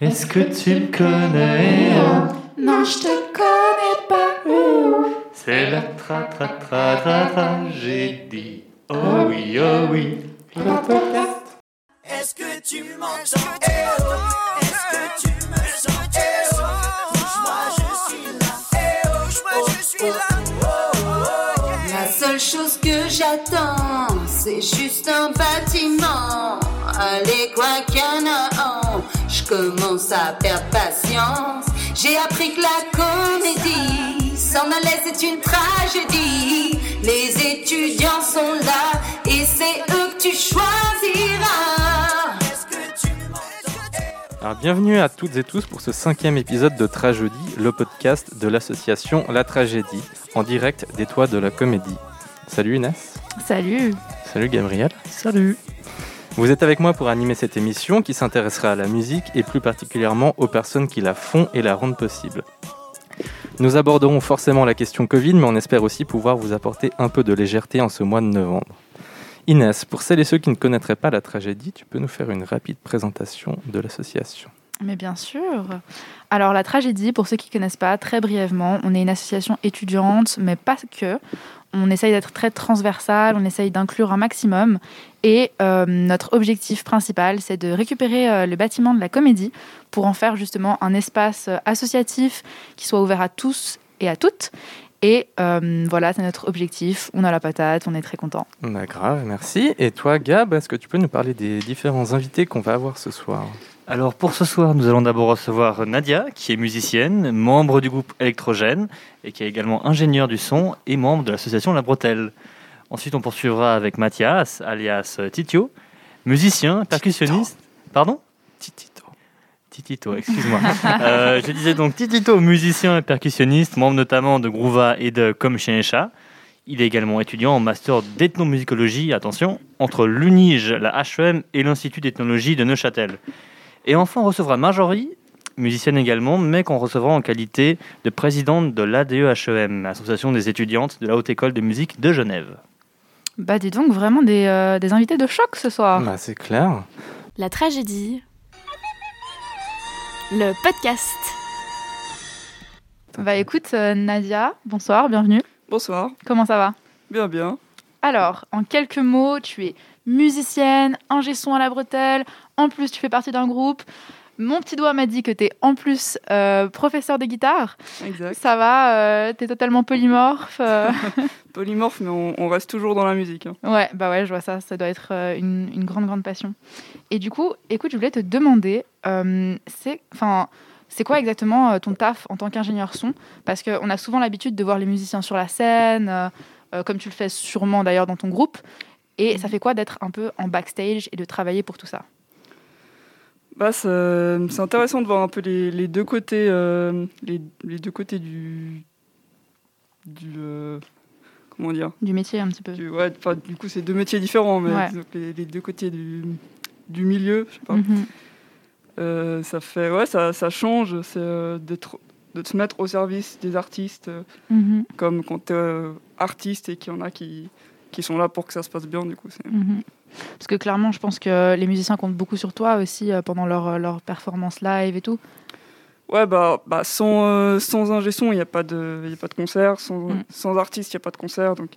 Est-ce que tu le connais Non, je te connais pas. C'est la tra tra tra tra tragédie. Oh oui, oh oui. Est-ce que tu m'entends? Eh oh Est-ce que tu me sens? Eh oh Bouge-moi, je suis là Eh oh Bouge-moi, je suis là. La seule chose que j'attends, c'est juste un bâtiment. Allez, quoi qu'il y en a un, je commence à perdre patience. J'ai appris que la comédie s'en allait, c'est une tragédie. Les étudiants sont là et c'est eux que tu choisiras. Alors, bienvenue à toutes et tous pour ce cinquième épisode de Tragédie, le podcast de l'association La Tragédie, en direct des toits de la comédie. Salut Inès. Salut Salut Gabriel. Salut. Vous êtes avec moi pour animer cette émission qui s'intéressera à la musique et plus particulièrement aux personnes qui la font et la rendent possible. Nous aborderons forcément la question Covid, mais on espère aussi pouvoir vous apporter un peu de légèreté en ce mois de novembre. Inès, pour celles et ceux qui ne connaîtraient pas la tragédie, tu peux nous faire une rapide présentation de l'association. Mais bien sûr Alors la tragédie, pour ceux qui ne connaissent pas, très brièvement, on est une association étudiante, mais pas que. On essaye d'être très transversal, on essaye d'inclure un maximum. Et euh, notre objectif principal, c'est de récupérer euh, le bâtiment de la comédie pour en faire justement un espace euh, associatif qui soit ouvert à tous et à toutes. Et euh, voilà, c'est notre objectif. On a la patate, on est très content. Bah, grave, merci. Et toi, Gab, est-ce que tu peux nous parler des différents invités qu'on va avoir ce soir? Alors pour ce soir, nous allons d'abord recevoir Nadia, qui est musicienne, membre du groupe Électrogène et qui est également ingénieure du son et membre de l'association La Bretelle. Ensuite, on poursuivra avec Mathias, alias Titio, musicien, percussionniste. Pardon? Titito. Titito, excuse-moi. Euh, je disais donc Titito, musicien et percussionniste, membre notamment de Groova et de Comme Chien et Chat. Il est également étudiant en master d'ethnomusicologie, attention, entre l'UNIGE, la HEM et l'Institut d'ethnologie de Neuchâtel. Et enfin, on recevra Marjorie, musicienne également, mais qu'on recevra en qualité de présidente de l'ADEHEM, Association des étudiantes de la Haute École de musique de Genève. Bah dis donc, vraiment des, euh, des invités de choc ce soir. Bah, c'est clair. La tragédie. Le podcast. Bah écoute, euh, Nadia, bonsoir, bienvenue. Bonsoir, Comment ça va? Bien bien. Alors, en quelques mots, tu es musicienne, ingé son à la bretelle, en plus tu fais partie d'un groupe. Mon petit doigt m'a dit que tu es en plus euh, professeur de guitare. Exact. Ça va, euh, tu es totalement polymorphe. euh. Polymorphe, mais on, on reste toujours dans la musique. hein. ouais, bah ouais, je vois ça, ça doit être euh, une, une grande, grande passion. Et du coup, écoute, je voulais te demander, c'est enfin, c'est quoi exactement ton taf en tant qu'ingénieur son? Parce qu'on a souvent l'habitude de voir les musiciens sur la scène, comme tu le fais sûrement d'ailleurs dans ton groupe. Et ça fait quoi d'être un peu en backstage et de travailler pour tout ça? Bah, c'est intéressant de voir un peu les, les deux côtés, euh, les, les deux côtés du, du euh, comment dire, Du métier un petit peu. du, ouais, du coup c'est deux métiers différents, mais Ouais. que les, les deux côtés du, du milieu, je sais pas. Mhm. Euh, ça fait, ouais, ça, ça change, c'est euh, d'être, de se mettre au service des artistes, euh, Mhm. comme quand t'es euh, artiste et qu'il y en a qui, qui sont là pour que ça se passe bien, du coup. c'est- Mhm. Parce que clairement, je pense que les musiciens comptent beaucoup sur toi aussi euh, pendant leur, leur performance live et tout. Ouais, bah, bah sans, euh, sans ingé son, il n'y a, pas de- y a pas de concert. Sans, Mm. sans artiste, il n'y a pas de concert. Donc,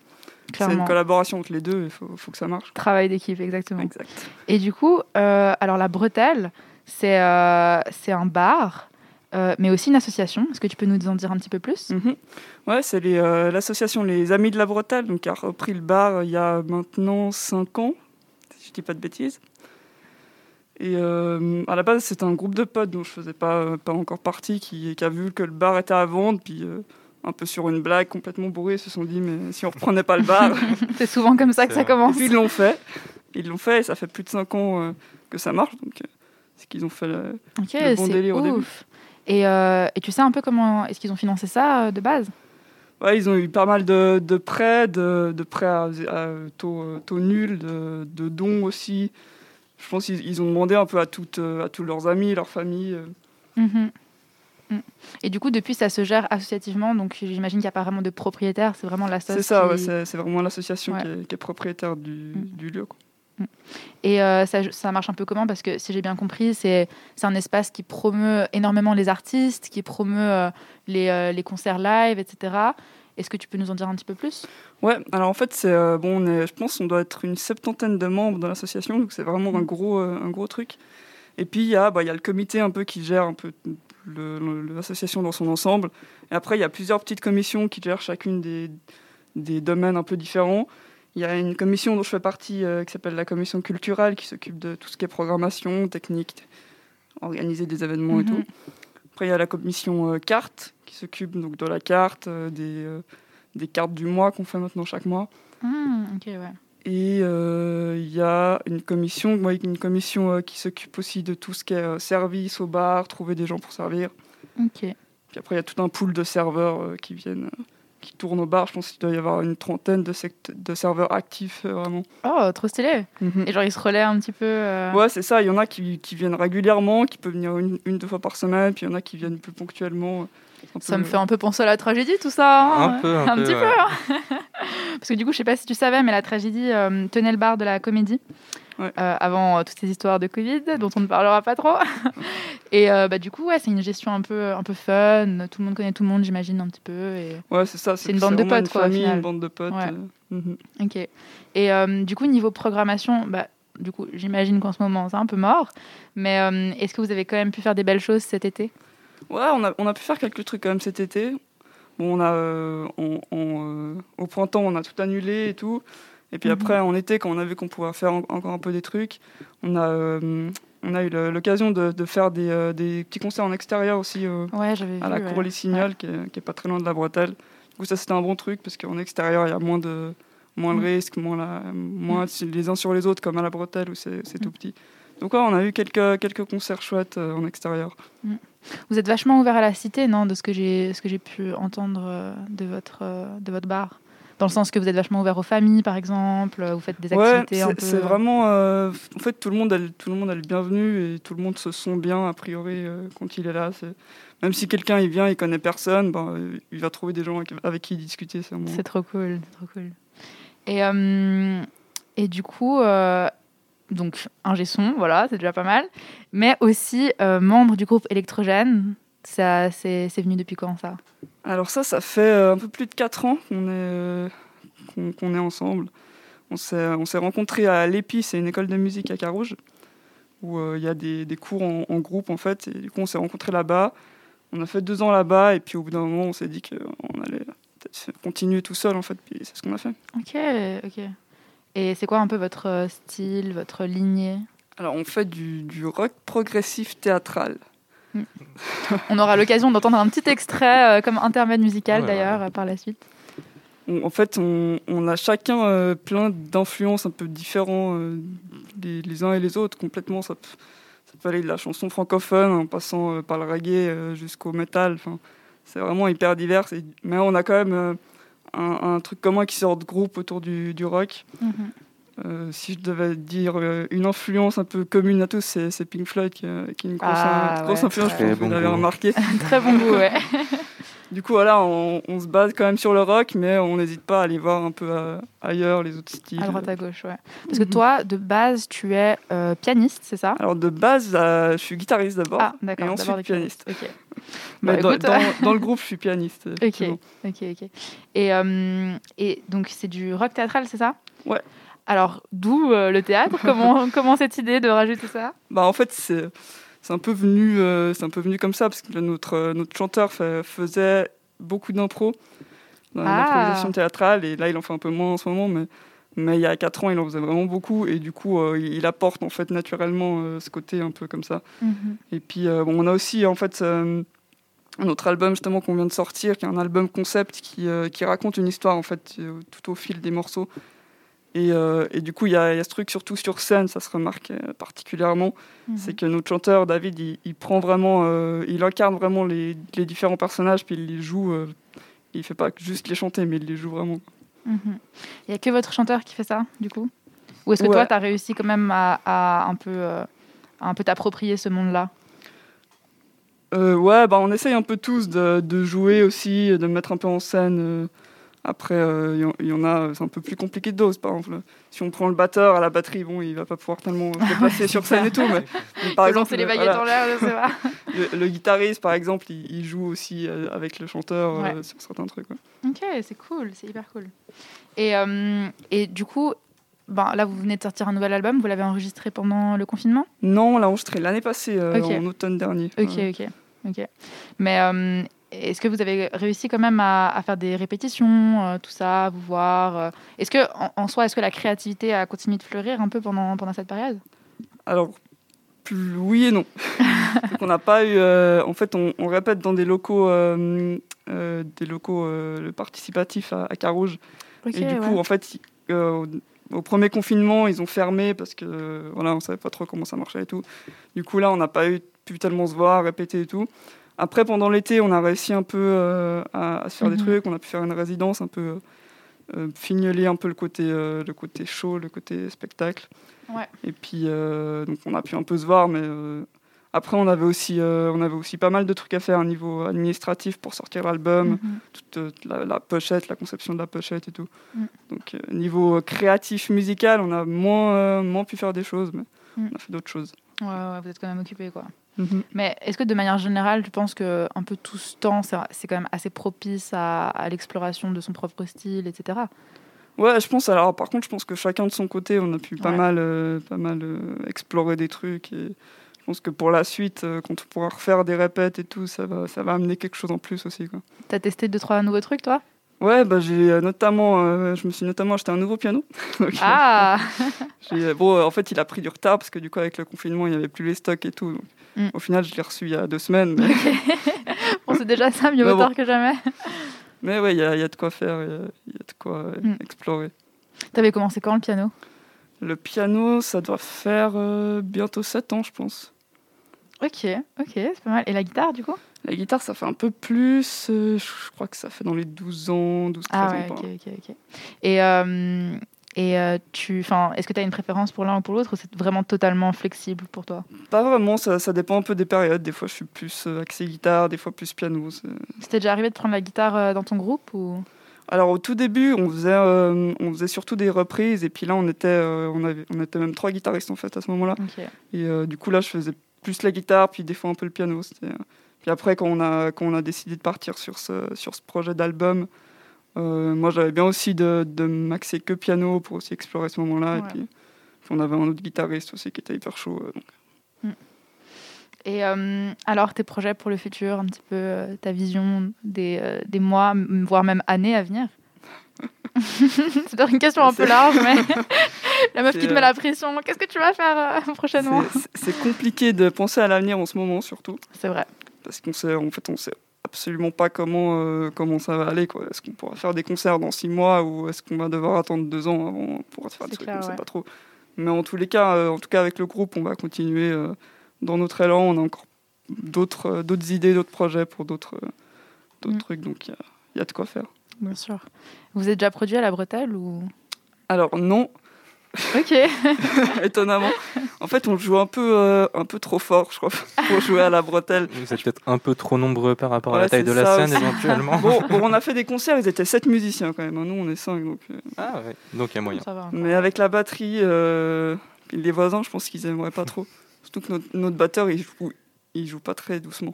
c'est une collaboration entre les deux. Il faut, faut que ça marche. Travail d'équipe, exactement. Exact. Et du coup, euh, alors la bretelle, c'est euh, un bar, euh, mais aussi une association. Est-ce que tu peux nous en dire un petit peu plus? Mhm. Ouais, c'est les, euh, l'association Les Amis de la Bretelle, donc, qui a repris le bar euh, il y a maintenant 5 ans, si je dis pas de bêtises. Et euh, à la base, c'était un groupe de potes dont je faisais pas, euh, pas encore partie, qui, qui a vu que le bar était à vendre, puis euh, un peu sur une blague complètement bourrée, ils se sont dit, mais si on reprenait pas le bar C'est souvent comme ça que ça vrai. Et commence. puis ils l'ont fait. Ils l'ont fait et ça fait plus de 5 ans euh, que ça marche. Donc c'est qu'ils ont fait. le- Ok, le bon c'est délire au début. Et, euh, et tu sais un peu comment est-ce qu'ils ont financé ça euh, de base? Ouais, ils ont eu pas mal de, de prêts, de, de prêts à, à taux, taux nul, de, de dons aussi. Je pense qu'ils ils ont demandé un peu à, toutes, euh, à tous leurs amis, leurs familles. euh. Mhm. Mm. Et du coup, depuis, ça se gère associativement, donc j'imagine qu'il n'y a pas vraiment de propriétaire, c'est vraiment l'association. C'est ça, ouais, c'est vraiment l'association Ouais. qui, est, qui est propriétaire du, Mm. du lieu. quoi. Et euh, ça, marche un peu comment? Parce que si j'ai bien compris, c'est un espace qui promeut énormément les artistes, qui promeut euh, les, euh, les concerts live, etc. Est-ce que tu peux nous en dire un petit peu plus? Ouais, alors en fait, c'est bon, je pense qu'on doit être une septantaine de membres dans l'association, donc c'est vraiment un gros, un gros truc. Et puis il y, a, bah, y a le comité un peu qui gère l'association dans son ensemble. Et après, il y a plusieurs petites commissions qui gèrent chacune des, des domaines un peu différents. Il y a une commission dont je fais partie euh, qui s'appelle la commission culturelle qui s'occupe de tout ce qui est programmation, technique, organiser des événements et Mhm. tout. Après, il y a la commission euh, carte qui s'occupe donc de la carte, euh, des, des cartes du mois qu'on fait maintenant chaque mois. Hmm, ouais. Et il y a une commission, une commission qui s'occupe aussi de tout ce qui est service au bar, trouver des gens pour servir. Puis après, il y a tout un pool de serveurs qui viennent, qui tournent au bar. Je pense qu'il doit y avoir une trentaine de, sect- de serveurs actifs, euh, vraiment. Oh, trop stylé. Et genre, ils se relaient un petit peu. euh, Ouais, c'est ça. Il y en a qui, qui viennent régulièrement, qui peuvent venir une, une, deux fois par semaine, puis il y en a qui viennent plus ponctuellement. Ça peu- me fait un peu penser à la tragédie, tout ça. hein Un peu, un peu, petit ouais. peu. hein. Parce que du coup, je sais pas si tu savais, mais la tragédie euh, tenait le bar de la comédie. Ouais. euh, avant euh, toutes ces histoires de Covid, dont on ne parlera pas trop. et euh, bah, du coup, ouais, c'est une gestion un peu, un peu fun. Tout le monde connaît tout le monde, j'imagine, un petit peu. Et... Ouais, c'est ça. C'est une bande de potes, quoi, Une une bande de potes. Ok. Et euh, du coup, niveau programmation, bah, du coup, j'imagine qu'en ce moment, c'est un peu mort. Mais euh, est-ce que vous avez quand même pu faire des belles choses cet été? Ouais, on a, on a pu faire quelques trucs quand même cet été. Bon, on a, euh, on- on, au printemps, on a tout annulé et tout. Et puis Mhm. après, en été, quand on a vu qu'on pouvait faire en- encore un peu des trucs, on a, euh, on a eu le- l'occasion de, de faire des, euh, des petits concerts en extérieur aussi euh, Ouais, à la ouais. Cour Les Signoles, qui, est, qui est pas très loin de la Bretelle. Du coup, ça, c'était un bon truc parce qu'en extérieur, il y a moins de, moins de Mm. risques, moins, la, moins les uns sur les autres, comme à la Bretelle où c'est tout petit. Donc, ouais, on a eu quelques, quelques concerts chouettes en extérieur. Vous êtes vachement ouvert à la cité, non De ce que j'ai, pu entendre de votre, de votre bar? Dans le sens que vous êtes vachement ouvert aux familles, par exemple. euh, Vous faites des Ouais, activités un c'est peu. c'est vraiment. euh, en fait, tout le monde, a, le- tout le monde a le bienvenu et tout le monde se sent bien a priori euh, quand il est là. Même si quelqu'un il vient, il connaît personne, ben, euh, il va trouver des gens avec, avec qui discuter. C'est C'est trop cool, trop cool. Et, euh, et du coup, euh, donc un son, voilà, c'est déjà pas mal. Mais aussi euh, membre du groupe Électrogène. Ça, c'est, c'est venu depuis quand ça? Alors ça, ça fait euh, un peu plus de 4 ans qu'on est, euh, qu'on est ensemble. On s'est, on s'est rencontrés à l'EPI, c'est une école de musique à Carouge, où euh, il y a des, des cours en, en groupe en fait. Et du coup, on s'est rencontrés là-bas. On a fait deux ans là-bas et puis au bout d'un moment, on s'est dit qu'on allait continuer tout seul en fait. Puis c'est ce qu'on a fait. Ok, ok. Et c'est quoi un peu votre style, votre lignée? Alors on fait du, du rock progressif théâtral. On aura l'occasion d'entendre un petit extrait euh, comme intermède musical Ouais, d'ailleurs par la suite. On- en fait, on, on a chacun euh, plein d'influences un peu différents euh, les, les uns et les autres, complètement. Ça, peut aller de la chanson francophone en passant euh, par le reggae euh, jusqu'au. Enfin, c'est vraiment hyper divers. et- mais on a quand même euh, un, un truc commun qui sort de groupe autour du, du rock. Mhm. Euh, si je devais dire euh, une influence un peu commune à tous, c'est c'est Pink Floyd qui, est- qui est une grosse, Ah, grosse ouais. influence. Je que vous l'avez remarqué. Très bon goût, ouais. Du coup, voilà, on, on se base quand même sur le rock, mais on n'hésite pas à aller voir un peu euh, ailleurs les autres styles. À droite à gauche, ouais. Parce que Mhm. toi, de base, tu es euh, pianiste, c'est ça? Alors de base, euh, je suis guitariste d'abord, Ah, d'accord. et ensuite d'abord pianiste. Ok. Mais Bah, dans, écoute, dans- dans le groupe, je suis pianiste. Ok, ok, ok. Et, euh, et donc, c'est du rock théâtral, c'est ça? Ouais. Alors, d'où euh, le théâtre? Comment, comment cette idée de rajouter ça? Bah en fait, c'est un peu venu, euh, un peu venu comme ça parce que notre euh, notre chanteur fait- faisait beaucoup d'impro dans Ah. théâtrale et là il en fait un peu moins en ce moment, mais mais il y a 4 ans il en faisait vraiment beaucoup et du coup euh, il apporte en fait naturellement ce côté un peu comme ça. Et puis, bon, on a aussi, en fait, autre album, justement, qu'on vient de sortir, qui est un album concept qui, qui raconte une histoire, en fait, tout au fil des morceaux. Et, euh, et du coup, il y, a il y a ce truc, surtout sur scène, ça se remarque euh, particulièrement, Mhm. c'est que notre chanteur, David, il, il prend vraiment, euh, il incarne vraiment les, les différents personnages, puis il les joue. euh, il fait pas juste les chanter, mais il les joue vraiment. Mhm. Il n'y a que votre chanteur qui fait ça, du coup? Ou est-ce que Ouais. toi, tu as réussi quand même à, à un peu, à un peu t'approprier ce monde-là? Ouais, bah, on essaye un peu tous de, de jouer aussi, de mettre un peu en scène euh, Après, euh, il y en- il y, en a, c'est un peu plus compliqué de dose. Par exemple, si on prend le batteur à la batterie, bon, il va pas pouvoir tellement se déplacer sur scène et tout. Mais, mais par exemple, lancer les le- baguettes voilà, en l'air, je sais pas. le, le guitariste, par exemple, il, il joue aussi euh, avec le chanteur euh, sur certains trucs. Ok, c'est cool, c'est hyper cool. Et, euh, et du coup, ben, là, vous venez de sortir un nouvel album, vous l'avez enregistré pendant le confinement? Non, on l'a enregistré l'année passée, euh, en automne dernier. Ok, ok, ok. Mais euh, est-ce que vous avez réussi quand même à, à faire des répétitions, euh, tout ça, à vous voir euh, Est-ce que, en, en soi, est-ce que la créativité a continué de fleurir un peu pendant, pendant cette période? Alors, plus oui et non. Donc, on n'a pas eu. euh, en fait, on, on répète dans des locaux, des locaux participatifs à, à Carouge. Et du ouais. coup, en fait, au, premier confinement, ils ont fermé parce que voilà, on savait pas trop comment ça marchait et tout. Du coup, là, on n'a pas eu pu tellement se voir, répéter et tout. Après, pendant l'été, on a réussi un peu euh, à, à se faire des Mhm. trucs. On a pu faire une résidence un peu euh, fignoler un peu le côté, euh, le côté show, le côté spectacle. Ouais. Et puis, euh, donc, on a pu un peu se voir, mais après, on avait aussi, on avait aussi pas mal de trucs à faire au niveau administratif pour sortir l'album Mhm. toute la, la pochette, la conception de la pochette et tout. Mm. Donc niveau créatif musical, on a moins, moins pu faire des choses, mais. On a fait d'autres choses. Ouais, ouais, vous êtes quand même occupé, quoi. Mhm. Mais est-ce que de manière générale, tu penses que un peu tout ce temps, c'est c'est quand même assez propice à, à l'exploration de son propre style, etc. Ouais, je pense. Alors par contre, je pense que chacun de son côté, on a pu pas Ouais. mal, euh, pas mal euh, explorer des trucs. Et je pense que pour la suite, euh, quand on pourra refaire des répètes et tout, ça va, ça va amener quelque chose en plus aussi. Quoi. T'as testé deux trois nouveaux trucs, toi? Ouais, bah j'ai euh, notamment, euh, je me suis notamment acheté un nouveau piano. Donc, Ah euh, bon, en fait, il a pris du retard parce que du coup, avec le confinement, il n'y avait plus les stocks et tout. Donc, Mm. Au final, je l'ai reçu il y a deux semaines. Mais, Bon, c'est déjà ça, mieux bon. tard que jamais. mais ouais, il y, a il y a de quoi faire, il y a- il y, a de quoi euh, Mm. explorer. T'avais commencé quand le piano? Le piano, ça doit faire bientôt 7 ans, je pense. Ok, ok, c'est pas mal. Et la guitare, du coup? La guitare, ça fait un peu plus. euh, je crois que ça fait dans les 12 ans, 12-13 Ah ans. ouais, ok, ok, ok. Et, euh, et euh, tu, enfin, est-ce que tu as une préférence pour l'un ou pour l'autre ou c'est vraiment totalement flexible pour toi? Pas vraiment, ça, ça dépend un peu des périodes. Des fois, je suis plus euh, axé guitare, des fois plus piano. C'était déjà arrivé de prendre la guitare euh, dans ton groupe ou? Alors, au tout début, on faisait, euh, on faisait surtout des reprises. Et puis là, on était, euh, on, avait, on était même trois guitaristes en fait à ce moment-là. Ok. Et euh, du coup, là, je faisais plus la guitare, puis des fois un peu le piano. Euh, Puis après, quand on, a, quand on a décidé de partir sur ce, sur ce projet d'album, euh, moi, j'avais bien aussi de, de m'axer que piano pour aussi explorer ce moment-là. Et puis, on avait un autre guitariste aussi qui était hyper chaud. euh, donc. Et euh, alors, tes projets pour le futur, un petit peu ta vision des, des mois, voire même années à venir? C'est une question un peu large, mais la meuf qui te met euh, la pression. Qu'est-ce que tu vas faire euh, prochainement C'est- compliqué de penser à l'avenir en ce moment, surtout. C'est vrai. Parce qu'on sait, en fait, on sait absolument pas comment, euh, comment ça va aller. Est-ce qu'on pourra faire des concerts dans six mois ou est-ce qu'on va devoir attendre deux ans avant pour faire des trucs On sait ouais. pas trop. Mais en tous les cas, euh, en tout cas avec le groupe, on va continuer euh, dans notre élan. On a encore d'autres euh, d'autres idées, d'autres projets pour d'autres euh, d'autres Mm. trucs. Donc il y y, a de quoi faire. Bien sûr. Vous êtes déjà produit à la bretelle ou? Alors non, Ok. étonnamment. En fait, on joue un peu, euh, un peu trop fort, je crois, pour jouer à la bretelle. Vous êtes peut-être un peu trop nombreux par rapport à la taille de la scène aussi. éventuellement. Bon, bon, on a fait des concerts, ils étaient sept musiciens quand même. hein. Nous, on est cinq. Donc, euh, Ah ouais, donc il y a moyen. Ça va. Mais avec la batterie, euh, les voisins, je pense qu'ils aimeraient pas trop. Surtout que notre, notre batteur, il joue, il joue pas très doucement.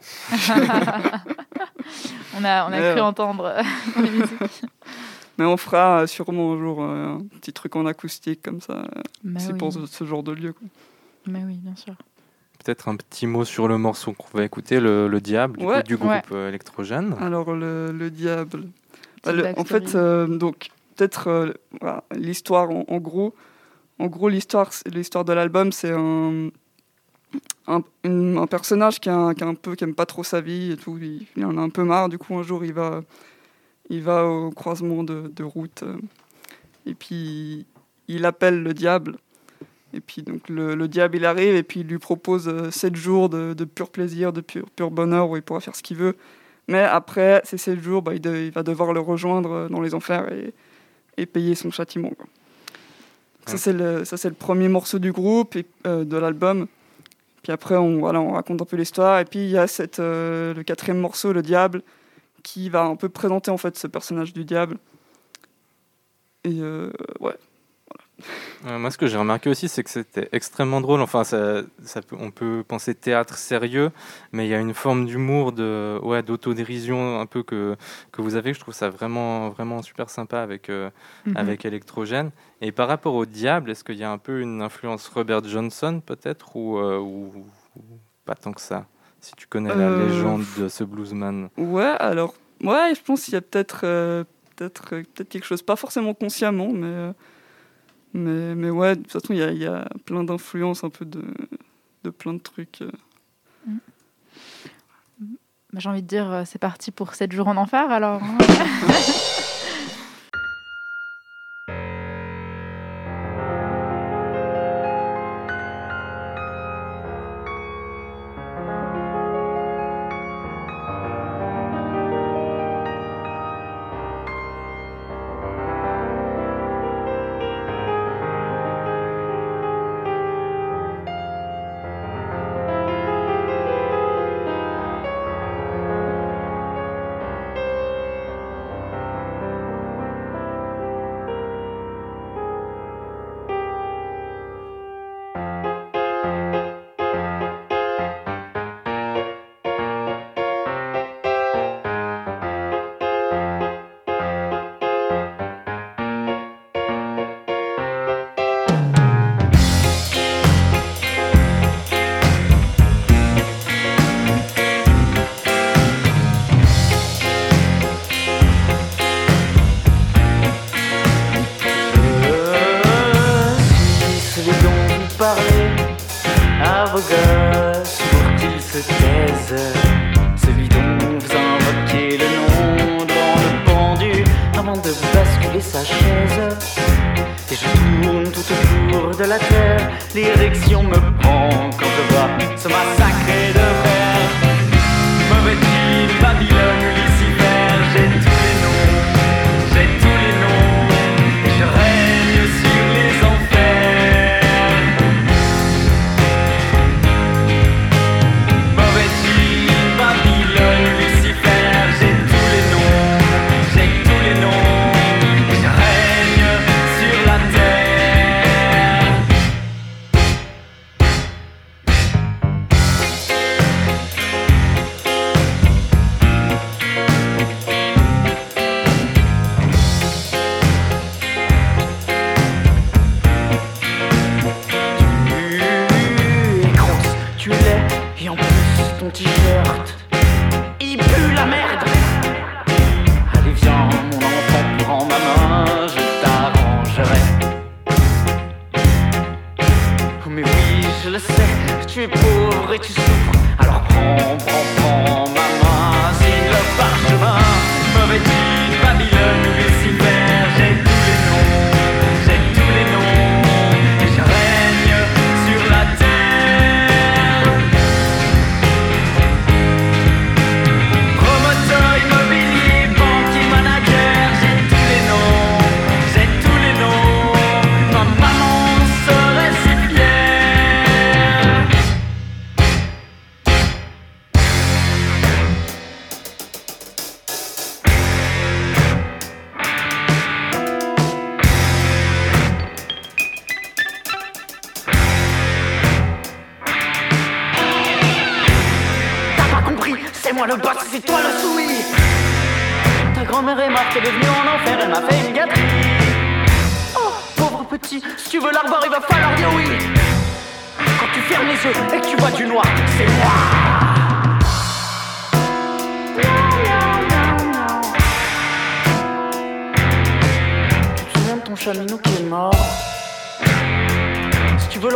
On a, on a Mais, cru euh, entendre euh. Mais on fera euh, sûrement un jour euh, un petit truc en acoustique comme ça. euh, C'est oui. pour ce, ce genre de lieu. quoi. Mais oui, bien sûr. Peut-être un petit mot sur le morceau qu'on va écouter, le, le Diable, du, Ouais. coup, du groupe Ouais. euh, électrogène. Alors, le, le diable. Bah, le- en fait, euh, donc, peut-être euh, voilà, l'histoire en, en gros. En gros, l'histoire, de l'album, c'est un, un, personnage qui, a, qui, a un peu, qui aime pas trop sa vie et tout. Il, il en a un peu marre. Du coup, un jour, il va, il va au croisement de, de route euh, et puis il appelle le diable. Et puis donc le, le diable il arrive et puis il lui propose euh, sept jours de, de pur plaisir, de pur, pur bonheur où il pourra faire ce qu'il veut. Mais après ces sept jours, bah, il, de- il va devoir le rejoindre euh, dans les enfers et, et payer son châtiment. quoi. Ça c'est le ça le premier morceau du groupe et euh, de l'album. Puis après on voilà on raconte un peu l'histoire et puis il y a cette euh, le quatrième morceau le diable qui va un peu présenter en fait ce personnage du diable Et euh, ouais. Euh, moi, ce que j'ai remarqué aussi, c'est que c'était extrêmement drôle. Enfin, ça, ça peut- on peut penser théâtre sérieux, mais il y a une forme d'humour, de, ouais, d'autodérision un peu que, que vous avez. Je trouve ça vraiment, vraiment super sympa avec, euh, Mhm. avec Electrogène. Et par rapport au Diable, est-ce qu'il y a un peu une influence Robert Johnson, peut-être, ou, euh, ou, ou pas tant que ça? Si tu connais la Euh, légende de ce bluesman. Ouais, alors, ouais, je pense qu'il y a peut-être euh, peut-être euh, peut-être quelque chose, pas forcément consciemment, mais, euh, mais, mais ouais, de toute façon, il y a, il y a plein d'influences, un peu de, de plein de trucs. euh. Bah, J'ai envie de dire, c'est parti pour 7 jours en enfer alors. hein.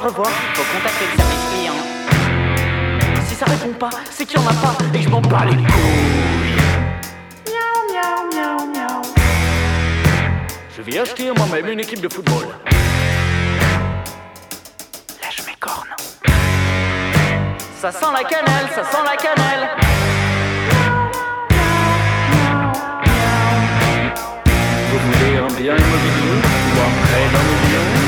revoir, faut contacter le service client. Si ça répond pas, c'est qu'il y en a pas et que je m'en bats les couilles. Miaou, miaou, miaou, miaou. Je vais acheter moi-même une équipe de football. Lèche mes cornes. Ça sent la cannelle, ça sent la cannelle. Vous voulez un bien immobilier ou un prêt d'un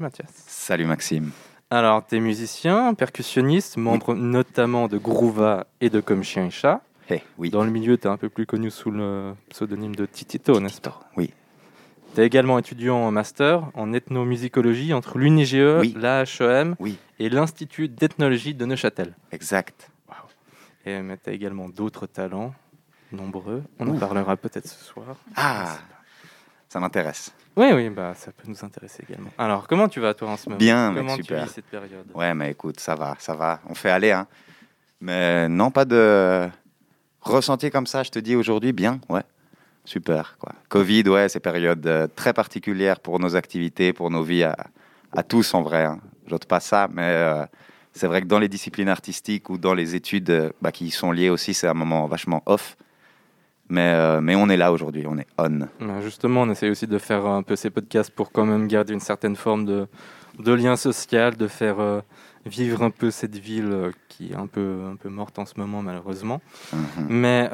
Mathias. Salut Maxime. Alors, tu es musicien, percussionniste, membre notamment de Groova et de Comme Chien et Chat. Eh, oui. Dans le milieu, tu es un peu plus connu sous le pseudonyme de Titito, n'est-ce pas Oui. Tu es également étudiant en master en ethnomusicologie entre l'UNIGE, Oui. l'AHEM Oui. et l'Institut d'ethnologie de Neuchâtel. Exact. Et tu as également d'autres talents, nombreux. On en parlera peut-être ce soir. Ah, ça m'intéresse. Oui, oui, bah, ça peut nous intéresser également. Alors, comment tu vas toi en ce moment? Bien, mec, Comment super. tu vis cette période? Ouais, mais écoute, ça va, ça va. On fait aller, hein. Mais non, pas de ressenti comme ça, je te dis aujourd'hui, bien, ouais. Super, quoi. Covid, ouais, c'est période euh, très particulière pour nos activités, pour nos vies à, à tous en vrai. Hein. J'ôte pas ça, mais euh, c'est vrai que dans les disciplines artistiques ou dans les études euh, bah, qui y sont liées aussi, c'est un moment vachement off. Mais, euh, mais on est là aujourd'hui, on est on. Justement, on essaye aussi de faire un peu ces podcasts pour quand même garder une certaine forme de, de lien social, de faire euh, vivre un peu cette ville euh, qui est un peu, un peu morte en ce moment, malheureusement. Mhm. Mais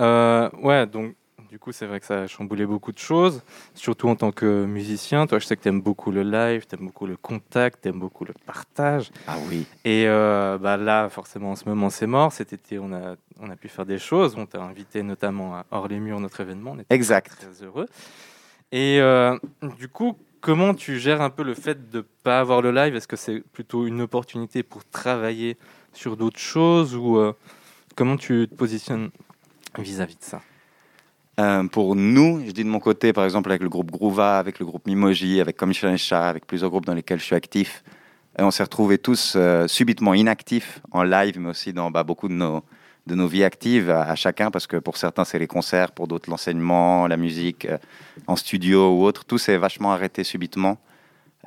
ouais, donc du coup, c'est vrai que ça a chamboulé beaucoup de choses, surtout en tant que musicien. Toi, je sais que tu aimes beaucoup le live, tu aimes beaucoup le contact, tu aimes beaucoup le partage. Ah oui, Et euh, bah là, forcément, en ce moment, c'est mort. Cet été, on a, on a pu faire des choses. On t'a invité notamment à Hors les Murs, notre événement. On était exact. très heureux. Et euh, du coup, comment tu gères un peu le fait de ne pas avoir le live? Est-ce que c'est plutôt une opportunité pour travailler sur d'autres choses ou euh, comment tu te positionnes vis-à-vis de ça? Euh, pour nous, je dis de mon côté, par exemple avec le groupe Groova, avec le groupe Mimoji, avec Comme Chien et Chat, avec plusieurs groupes dans lesquels je suis actif, et on s'est retrouvés tous euh, subitement inactifs en live, mais aussi dans bah, beaucoup de nos, de nos vies actives à, chacun, parce que pour certains c'est les concerts, pour d'autres l'enseignement, la musique, euh, en studio ou autre, tout s'est vachement arrêté subitement.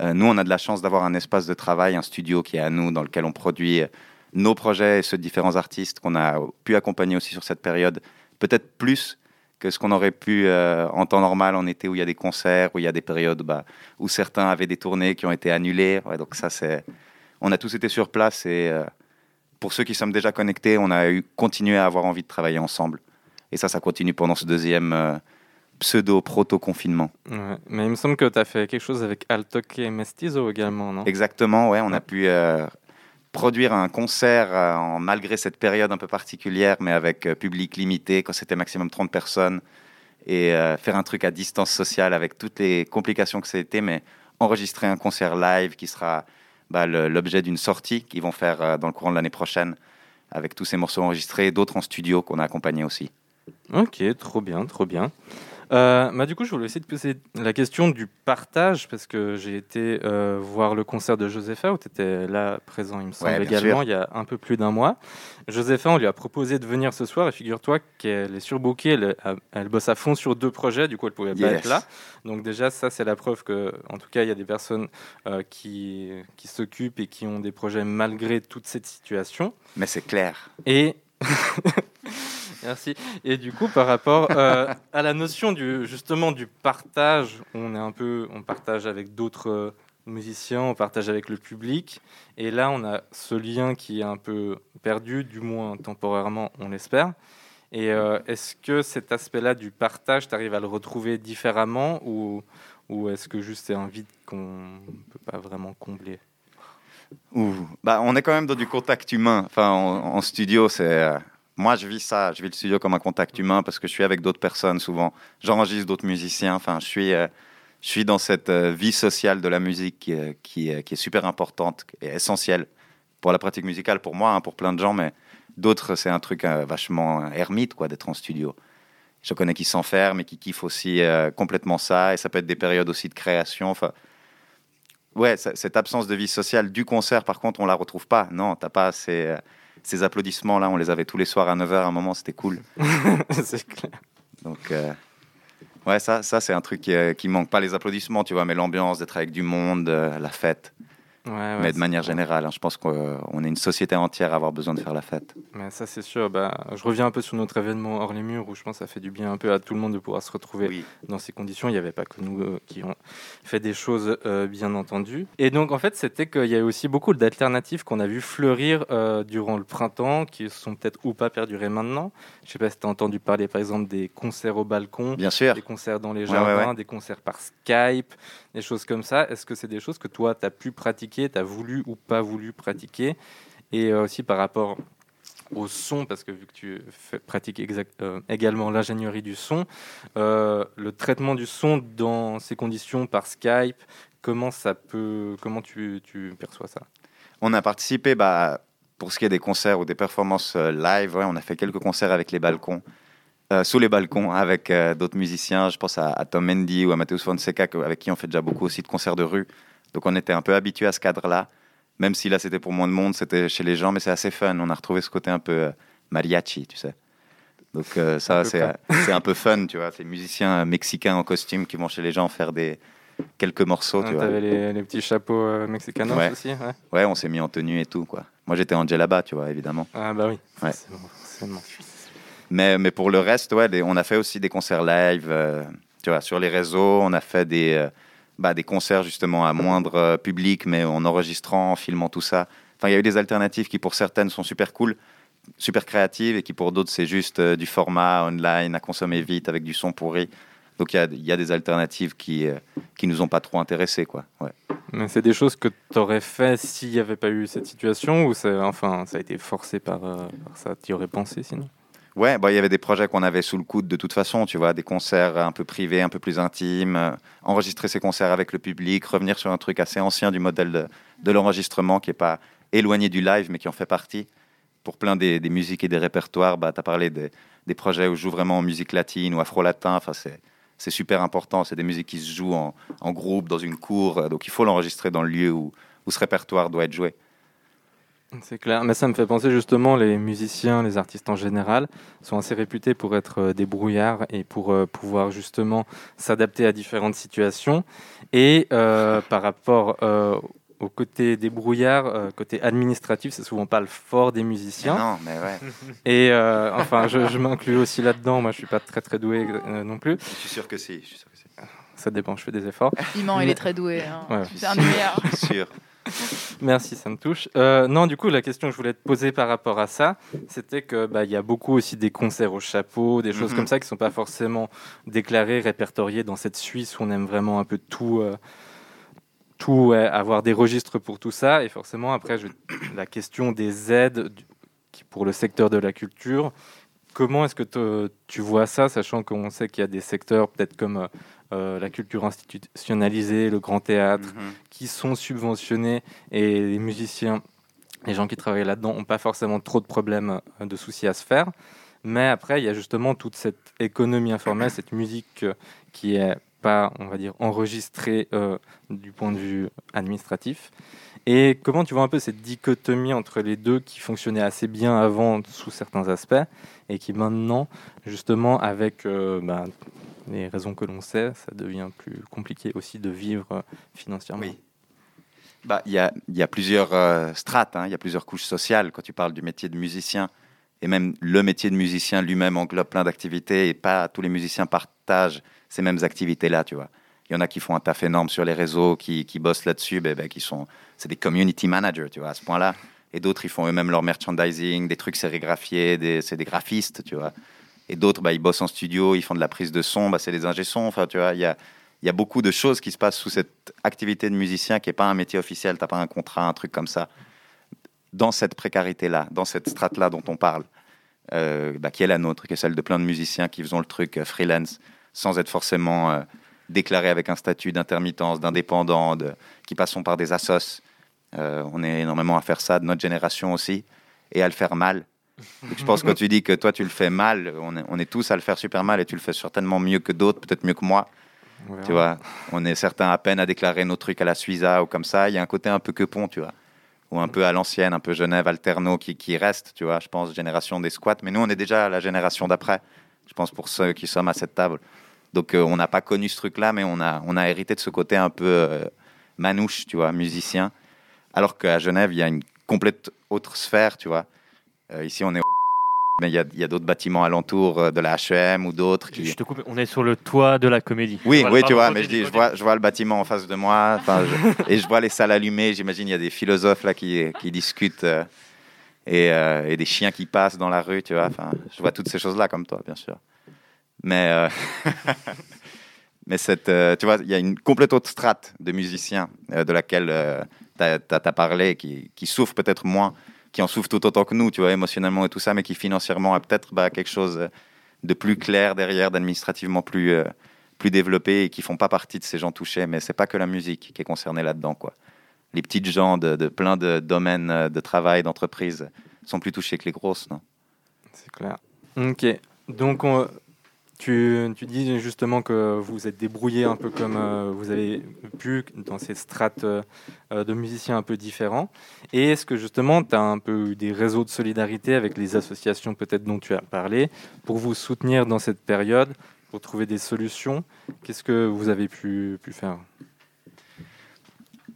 Euh, nous, on a de la chance d'avoir un espace de travail, un studio qui est à nous, dans lequel on produit euh, nos projets et ceux de différents artistes qu'on a pu accompagner aussi sur cette période, peut-être plus que ce qu'on aurait pu euh, en temps normal en été où il y a des concerts, où il y a des périodes bah, où certains avaient des tournées qui ont été annulées. Ouais, donc ça, c'est, on a tous été sur place et euh, pour ceux qui sommes déjà connectés, on a eu continué à avoir envie de travailler ensemble. Et ça, ça continue pendant ce deuxième euh, pseudo proto confinement. Ouais, Mais il me semble que tu as fait quelque chose avec Altok et Mestizo également, non? Exactement, ouais, on a pu produire un concert euh, en, malgré cette période un peu particulière, mais avec euh, public limité, quand c'était maximum 30 personnes, et euh, faire un truc à distance sociale avec toutes les complications que c'était, mais enregistrer un concert live qui sera bah, l'objet d'une sortie qu'ils vont faire dans le courant de l'année prochaine, avec tous ces morceaux enregistrés, d'autres en studio qu'on a accompagnés aussi. Ok, trop bien, trop bien. Euh, bah, du coup, je voulais essayer de poser la question du partage, parce que j'ai été euh, voir le concert de Josepha, où tu étais là présent, il me semble, également, sûr. il y a un peu plus d'un mois. Josepha, on lui a proposé de venir ce soir, et figure-toi qu'elle est surbookée, elle, elle bosse à fond sur deux projets, du coup, elle pouvait pas être là. Donc déjà, ça, c'est la preuve que, en tout cas, il y a des personnes euh, qui, qui s'occupent et qui ont des projets malgré toute cette situation. Mais c'est clair. Et merci. Et du coup, par rapport euh, à la notion justement du partage, on est un peu, on partage avec d'autres euh, musiciens, on partage avec le public, et là, on a ce lien qui est un peu perdu, du moins temporairement, on l'espère. Et euh, est-ce que cet aspect-là du partage, tu arrives à le retrouver différemment, ou est-ce que juste c'est un vide qu'on ne peut pas vraiment combler? Bah, on est quand même dans du contact humain. Enfin, en, en studio, c'est. Euh, moi, je vis ça. Je vis le studio comme un contact humain parce que je suis avec d'autres personnes souvent. J'enregistre d'autres musiciens. Enfin, je suis, euh, je suis dans cette euh, vie sociale de la musique qui, est- qui, est- qui est super importante et essentielle pour la pratique musicale, pour moi, hein, pour plein de gens, mais d'autres, c'est un truc euh, vachement euh, ermite, quoi, d'être en studio. Je connais qui s'enferment et qui kiffent aussi euh, complètement ça. Et ça peut être des périodes aussi de création. Enfin, ouais, cette absence de vie sociale du concert, par contre, on la retrouve pas. Non, t'as pas euh, ces applaudissements-là. On les avait tous les soirs à 9h à un moment, c'était cool. C'est clair. Donc, euh, ouais, ça, ça c'est un truc qui, euh, qui manque. Pas les applaudissements, tu vois, mais l'ambiance d'être avec du monde, euh, la fête. Ouais, ouais, Mais de manière générale, hein, je pense qu'on est une société entière à avoir besoin de faire la fête. Mais ça, c'est sûr. Bah, je reviens un peu sur notre événement hors les murs où je pense que ça fait du bien un peu à tout le monde de pouvoir se retrouver Oui. dans ces conditions. Il n'y avait pas que nous euh, qui ont fait des choses, euh, bien entendu. Et donc, en fait, c'était qu'il y a aussi beaucoup d'alternatives qu'on a vu fleurir euh, durant le printemps, qui sont peut-être ou pas perdurées maintenant. Je sais pas si tu as entendu parler, par exemple, des concerts au balcon, Bien sûr. des concerts dans les jardins, ouais. des concerts par Skype, des choses comme ça. Est-ce que c'est des choses que toi, tu as pu pratiquer, tu as voulu ou pas voulu pratiquer Et euh, aussi par rapport au son, parce que vu que tu pratiques euh, également l'ingénierie du son, euh, le traitement du son dans ces conditions par Skype, comment ça peut, comment tu, tu perçois ça? On a participé, bah, pour ce qui est des concerts ou des performances live, on a fait quelques concerts avec les balcons, euh, sous les balcons, avec euh, d'autres musiciens. Je pense à, à Tom Mendy ou à Matheus Fonseca, avec qui on fait déjà beaucoup aussi de concerts de rue. Donc on était un peu habitué à ce cadre-là, même si là c'était pour moins de monde, c'était chez les gens, mais c'est assez fun. On a retrouvé ce côté un peu euh, mariachi, tu sais. Donc ça, c'est un peu fun, tu vois. Ces musiciens mexicains en costume qui vont chez les gens faire des quelques morceaux, tu Tu vois. avais les, les petits chapeaux euh, mexicanos Ouais. aussi ouais Ouais, on s'est mis en tenue et tout, quoi. Moi, j'étais en djellaba, tu vois, évidemment. Ah bah oui, Ouais. Mais, pour le reste, ouais, on a fait aussi des concerts live, euh, tu vois, sur les réseaux. On a fait des, euh, bah, concerts justement à moindre euh, public, mais en enregistrant, en filmant tout ça. Enfin, il y a eu des alternatives qui, pour certaines, sont super cool, super créatives, et qui, pour d'autres, c'est juste du format online à consommer vite avec du son pourri. Donc, il y a, des alternatives qui, qui nous ont pas trop intéressés, quoi. Mais c'est des choses que tu aurais fait s'il n'y avait pas eu cette situation ou enfin, ça a été forcé par, ça? Tu aurais pensé sinon? Ouais, bah, il y avait des projets qu'on avait sous le coude de toute façon, tu vois, des concerts un peu privés, un peu plus intimes, euh, enregistrer ces concerts avec le public, revenir sur un truc assez ancien du modèle de, l'enregistrement qui n'est pas éloigné du live, mais qui en fait partie. Pour plein des, musiques et des répertoires, bah, tu as parlé des, projets où je joue vraiment en musique latine ou afro-latin, c'est, super important, c'est des musiques qui se jouent en, groupe, dans une cour, euh, donc il faut l'enregistrer dans le lieu où ce répertoire doit être joué. C'est clair, mais ça me fait penser justement, les musiciens, les artistes en général, sont assez réputés pour être euh, des brouillards et pour euh, pouvoir justement s'adapter à différentes situations. Et euh, par rapport euh, au côté des brouillards, euh, côté administratif, c'est souvent pas le fort des musiciens. Non, mais ouais, Et euh, enfin, je, je m'inclus aussi là-dedans. Moi, je suis pas très très doué euh, non plus. je suis sûr que si, je suis sûr que si. Ça dépend, je fais des efforts. Il ment, il est très doué. hein. Ouais. C'est un sûr. Merci, ça me touche. Euh, non, du coup, la question que je voulais te poser par rapport à ça, c'était que bah, y a beaucoup aussi des concerts au chapeau, des choses Mhm. comme ça qui sont pas forcément déclarées, répertoriées dans cette Suisse où on aime vraiment un peu tout, euh, tout ouais, avoir des registres pour tout ça. Et forcément, après, je- la question des aides pour le secteur de la culture. Comment est-ce que te- tu vois ça, sachant qu'on sait qu'il y a des secteurs peut-être comme euh, la culture institutionnalisée, le grand théâtre, Mhm. qui sont subventionnés et les musiciens, les gens qui travaillent là-dedans n'ont pas forcément trop de problèmes, euh, de soucis à se faire. Mais après, il y a justement toute cette économie informelle, cette musique euh, qui est pas, on va dire, enregistrée euh, du point de vue administratif. Et comment tu vois un peu cette dichotomie entre les deux qui fonctionnait assez bien avant sous certains aspects et qui maintenant, justement, avec euh, bah, les raisons que l'on sait, ça devient plus compliqué aussi de vivre financièrement. Oui. Bah, Il y, a, y a plusieurs euh, strates, hein, il y a plusieurs couches sociales quand tu parles du métier de musicien. Et même le métier de musicien lui-même englobe plein d'activités et pas tous les musiciens partagent ces mêmes activités-là, tu vois. Il y en a qui font un taf énorme sur les réseaux, qui, qui bossent là-dessus, ben, ben, qui sont, c'est des community managers, tu vois, à ce point-là. Et d'autres, ils font eux-mêmes leur merchandising, des trucs sérigraphiés, c'est des graphistes, tu vois. Et d'autres, bah, ils bossent en studio, ils font de la prise de son, bah, c'est des ingé sons, enfin, tu vois, il y a, y a beaucoup de choses qui se passent sous cette activité de musicien qui n'est pas un métier officiel, tu n'as pas un contrat, un truc comme ça. Dans cette précarité-là, dans cette strate-là dont on parle, euh, bah, qui est la nôtre, qui est celle de plein de musiciens qui faisons le truc euh, freelance, sans être forcément euh, déclarés avec un statut d'intermittence, d'indépendant, qui passons par des assos. Euh, on est énormément à faire ça de notre génération aussi, et à le faire mal. Je pense que quand tu dis que toi tu le fais mal, on est, on est tous à le faire super mal, et tu le fais certainement mieux que d'autres, peut-être mieux que moi. Tu vois, on est certains à peine à déclarer nos trucs à la Suiza ou comme ça. Il y a un côté un peu que pont, tu vois. Ou un peu à l'ancienne, un peu Genève, Alterno qui, qui reste, tu vois. Je pense, génération des squats. Mais nous, on est déjà à la génération d'après. Je pense pour ceux qui sommes à cette table. Donc, euh, on n'a pas connu ce truc-là, mais on a, on a hérité de ce côté un peu euh, manouche, tu vois, musicien. Alors qu'à Genève, il y a une complète autre sphère, tu vois. Euh, ici, on est au... Mais il y a, d'autres bâtiments alentour euh, de la H&M ou d'autres qui... Je te coupe, on est sur le toit de la comédie. Oui, Voilà, oui, tu vois, mais je continue, dis, je vois, je vois le bâtiment en face de moi, je- et je vois les salles allumées. J'imagine il y a des philosophes là qui, qui discutent euh, et, euh, et des chiens qui passent dans la rue, tu vois. Enfin, je vois toutes ces choses-là comme toi, bien sûr. Mais, euh, mais cette, tu vois, il y a une complète autre strate de musiciens de laquelle tu as, parlé, qui, qui souffrent peut-être moins, qui en souffrent tout autant que nous, tu vois, émotionnellement et tout ça, mais qui financièrement a peut-être bah, quelque chose de plus clair derrière, d'administrativement plus, euh, plus développé et qui font pas partie de ces gens touchés. Mais c'est pas que la musique qui est concernée là-dedans, quoi. Les petites gens de, plein de domaines euh, de travail, d'entreprise, sont plus touchés que les grosses, non? C'est clair. Ok. Donc, on- tu, dis justement que vous êtes débrouillé un peu comme euh, vous avez pu dans ces strates euh, euh, de musiciens un peu différents. Et est-ce que justement, tu as un peu eu des réseaux de solidarité avec les associations peut-être dont tu as parlé pour vous soutenir dans cette période, pour trouver des solutions? Qu'est-ce que vous avez pu, faire?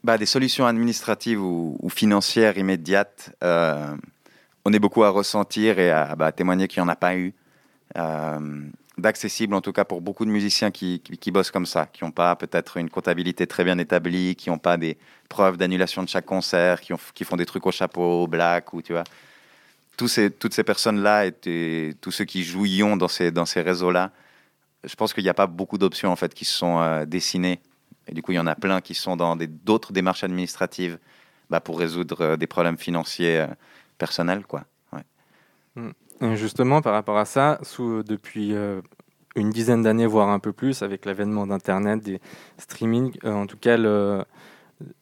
Bah, Des solutions administratives ou, financières immédiates, on est beaucoup à ressentir et à, bah, témoigner qu'il n'y en a pas eu. D'accessible en tout cas pour beaucoup de musiciens qui, qui, bossent comme ça, qui n'ont pas peut-être une comptabilité très bien établie, qui n'ont pas des preuves d'annulation de chaque concert, qui, qui font des trucs au chapeau, au black, ou tu vois. Ces, toutes ces personnes-là et, tous ceux qui jouillent dans ces, dans ces réseaux-là, je pense qu'il n'y a pas beaucoup d'options en fait qui se sont euh, dessinées. Et du coup, il y en a plein qui sont dans d'autres démarches administratives bah, pour résoudre euh, des problèmes financiers euh, personnels, quoi. Et justement, par rapport à ça, sous, depuis euh, une dizaine d'années, voire un peu plus, avec l'avènement d'Internet, des streamings, euh, en tout cas, le,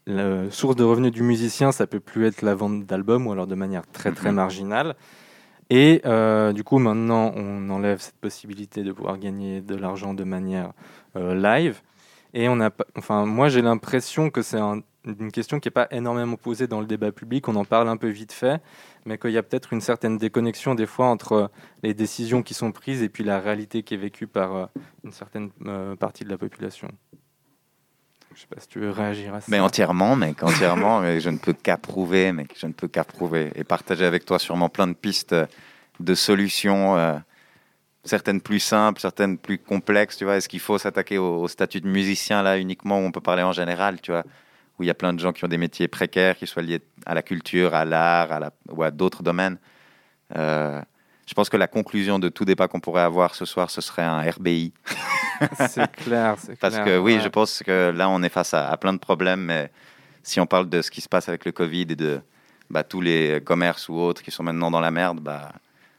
la source de revenus du musicien, ça peut plus être la vente d'albums, ou alors de manière très très Mhm. marginale. Et euh, du coup, maintenant, on enlève cette possibilité de pouvoir gagner de l'argent de manière live. Et on a, enfin, moi, j'ai l'impression que c'est un- une question qui n'est pas énormément posée dans le débat public. On en parle un peu vite fait, mais qu'il y a peut-être une certaine déconnexion des fois entre les décisions qui sont prises et puis la réalité qui est vécue par euh, une certaine euh, partie de la population. Je sais pas si tu veux réagir à ça. Mais entièrement, mec, entièrement. mais je ne peux qu'approuver, mec, je ne peux qu'approuver. Et partager avec toi sûrement plein de pistes euh, de solutions, euh, certaines plus simples, certaines plus complexes, tu vois. Est-ce qu'il faut s'attaquer au, au statut de musicien, là, uniquement, où on peut parler en général, tu vois? Où il y a plein de gens qui ont des métiers précaires, qui soient liés à la culture, à l'art, à la, ou à d'autres domaines. Euh, je pense que la conclusion de tout débat qu'on pourrait avoir ce soir, ce serait un RBI. c'est clair, c'est Parce clair, que oui, ouais. je pense que là, on est face à, à plein de problèmes, mais si on parle de ce qui se passe avec le Covid et de bah, tous les commerces ou autres qui sont maintenant dans la merde, bah,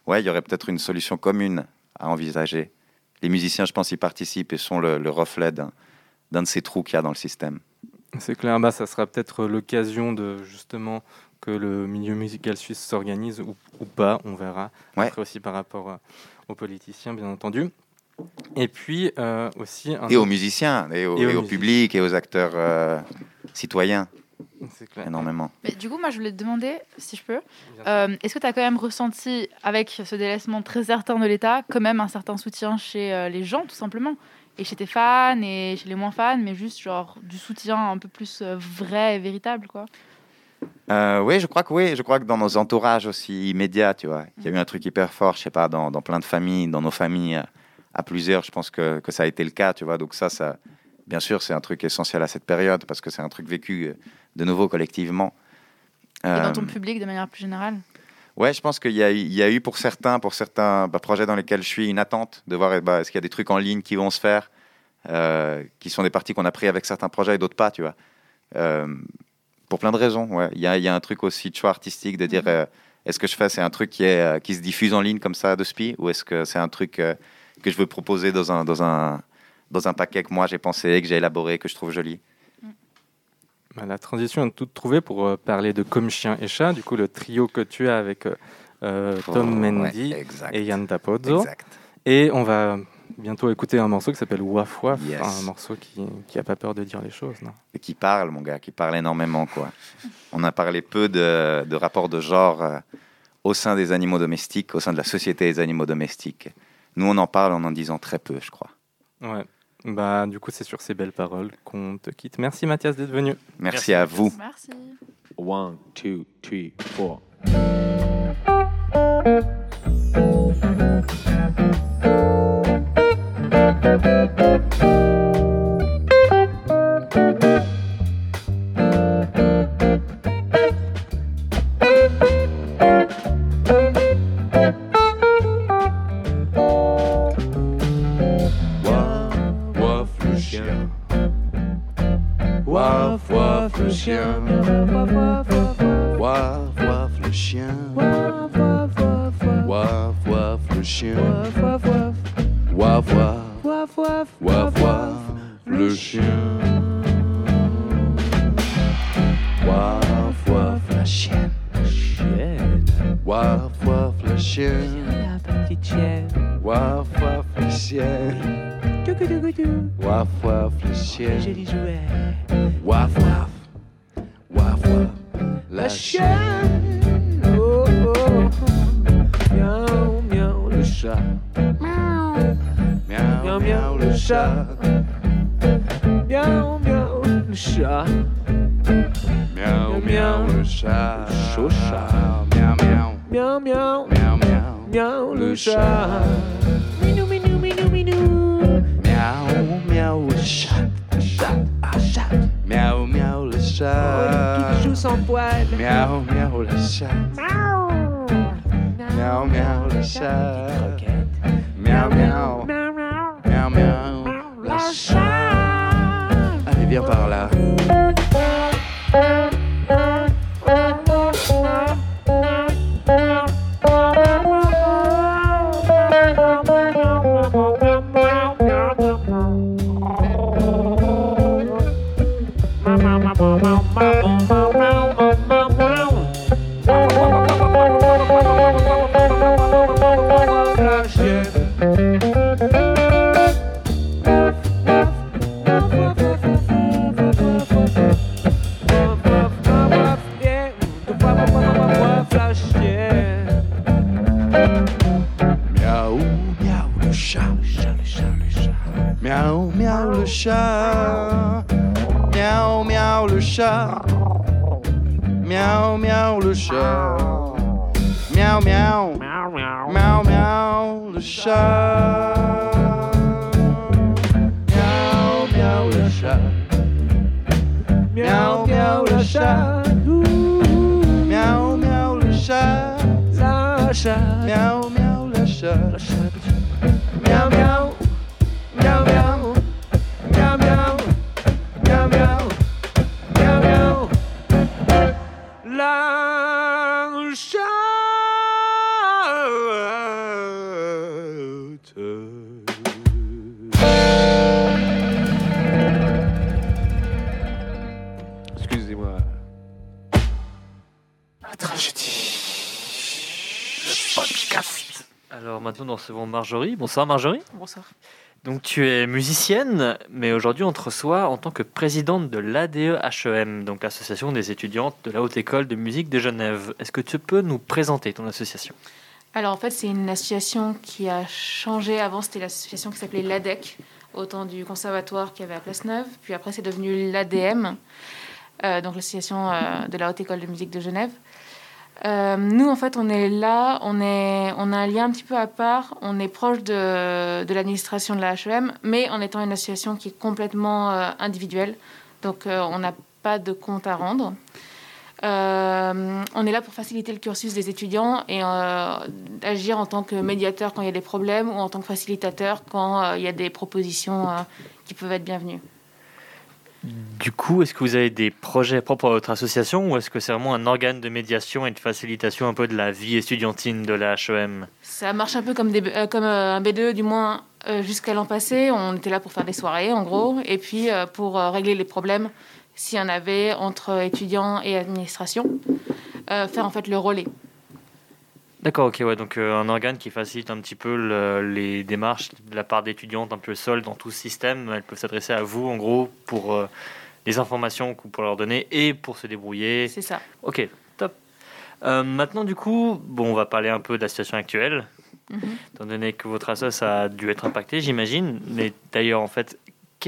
ouais, il y aurait peut-être une solution commune à envisager. Les musiciens, je pense, y participent et sont le, le reflet d'un de ces trous qu'il y a dans le système. C'est clair, bah, ça sera peut-être l'occasion de justement que le milieu musical suisse s'organise ou, ou pas, on verra. Ouais. Après aussi par rapport euh, aux politiciens, bien entendu. Et puis euh, aussi... Un Et aux musiciens, et au, Et aux et au musiciens. public, et aux acteurs euh, citoyens, C'est clair. énormément. Mais du coup, moi, je voulais te demander, si je peux, euh, est-ce que tu as quand même ressenti, avec ce délaissement très certain de l'État, quand même un certain soutien chez euh, les gens, tout simplement? Et chez tes fans, et chez les moins fans, mais juste genre du soutien un peu plus euh, vrai et véritable, quoi Euh, oui, je crois que oui. Je crois que dans nos entourages aussi immédiats, tu vois, il y a eu un truc hyper fort, je sais pas, dans, dans plein de familles, dans nos familles à, à plusieurs, je pense que, que ça a été le cas, tu vois. Donc ça, ça, bien sûr, c'est un truc essentiel à cette période parce que c'est un truc vécu euh, de nouveau collectivement. Et dans Euh, ton public, de manière plus générale? Ouais, je pense qu'il y, a eu- il y a eu pour certains, pour certains bah, projets dans lesquels je suis, une attente de voir bah, est-ce qu'il y a des trucs en ligne qui vont se faire, euh, qui sont des parties qu'on a pris avec certains projets et d'autres pas, tu vois. Euh, pour plein de raisons, ouais. Il y a, il y a un truc aussi de choix artistique de dire euh, est-ce que je fais, c'est un truc qui, est, qui se diffuse en ligne comme ça de spi, ou est-ce que c'est un truc que je veux proposer dans un, dans un, dans un paquet que moi j'ai pensé, que j'ai élaboré, que je trouve joli? Bah, la transition est toute trouvée pour euh, parler de Comme Chien et Chat, du coup le trio que tu as avec euh, euh, Tom Oh, Mendy ouais, et Yann Tapozzo. Exact. Et on va bientôt écouter un morceau qui s'appelle Waf Waf, Yes. un morceau qui, qui a pas peur de dire les choses. Non? Et qui parle, mon gars, qui parle énormément, quoi. On a parlé peu de, de rapports de genre euh, au sein des animaux domestiques, au sein de la société des animaux domestiques. Nous, on en parle en en disant très peu, je crois. ouais. Bah, du coup, c'est sur ces belles paroles qu'on te quitte. Merci Mathias d'être venu. Merci, Merci, à vous. Merci. One, two, three, four. Chien. Waf, waf le chien. Waf, waf le chien. Waf, waf. Waf, waf le chien. Waf, waf la chienne. Waf, waf la chienne. Waf, waf le chien. Waf, waf le chien. Waf, waf. Waf, waf la chienne. Oh, oh. Miaou, miaou le chat. Miaou, miaou le chat. Miaou, miaou le chat. Miaou, miaou le chat. Chaud chat. Miaou, miaou. Miaou, miaou. Miaou, miaou. Miaou le chat. Miaou, miaou, le chat. Chat, ah, chat. Miaou, miaou, le chat. Sans poil. Miaou, miaou, le chat. Miaou, miaou, le chat. Miaou, miaou. Miaou, miaou, le chat. Allez, viens par là. Miaou, miaou, le chat. Miaou, miaou. Miaou, maintenant, nous recevons Marjorie. Bonsoir Marjorie. Bonsoir. Donc tu es musicienne, mais aujourd'hui on te reçoit en tant que présidente de l'ADE-HEM, donc l'association des étudiantes de la Haute École de musique de Genève. Est-ce que tu peux nous présenter ton association? Alors en fait, c'est une association qui a changé. Avant, c'était l'association qui s'appelait l'ADEC, au temps du conservatoire qui avait à Place Neuve. Puis après, c'est devenu l'ADM, euh, donc l'association euh, de la Haute École de musique de Genève. Euh, nous, en fait, on est là, on, a un lien un petit peu à part. On est proche de, l'administration de la HEM, mais en étant une association qui est complètement euh, individuelle. Donc, euh, on n'a pas de compte à rendre. On est là pour faciliter le cursus des étudiants et agir en tant que médiateur quand il y a des problèmes ou en tant que facilitateur quand il y a des propositions qui peuvent être bienvenues. Du coup, est-ce que vous avez des projets propres à votre association ou est-ce que c'est vraiment un organe de médiation et de facilitation un peu de la vie estudiantine de la HEM Ça marche un peu comme, euh, comme euh, un B2, du moins euh, jusqu'à l'an passé. On était là pour faire des soirées, en gros, et puis pour régler les problèmes s'il y en avait entre étudiants et administration. Faire en fait le relais. D'accord, ok, ouais, donc euh, un organe qui facilite un petit peu le- les démarches de la part d'étudiantes un peu seules dans tout ce système. Elles peuvent s'adresser à vous, en gros, pour euh, les informations que vous pourrez leur donner et pour se débrouiller. C'est ça. Ok, top. Euh, maintenant, du coup, bon, on va parler un peu de la situation actuelle, Mhm. étant donné que votre assos a dû être impacté, j'imagine. Mais d'ailleurs, en fait,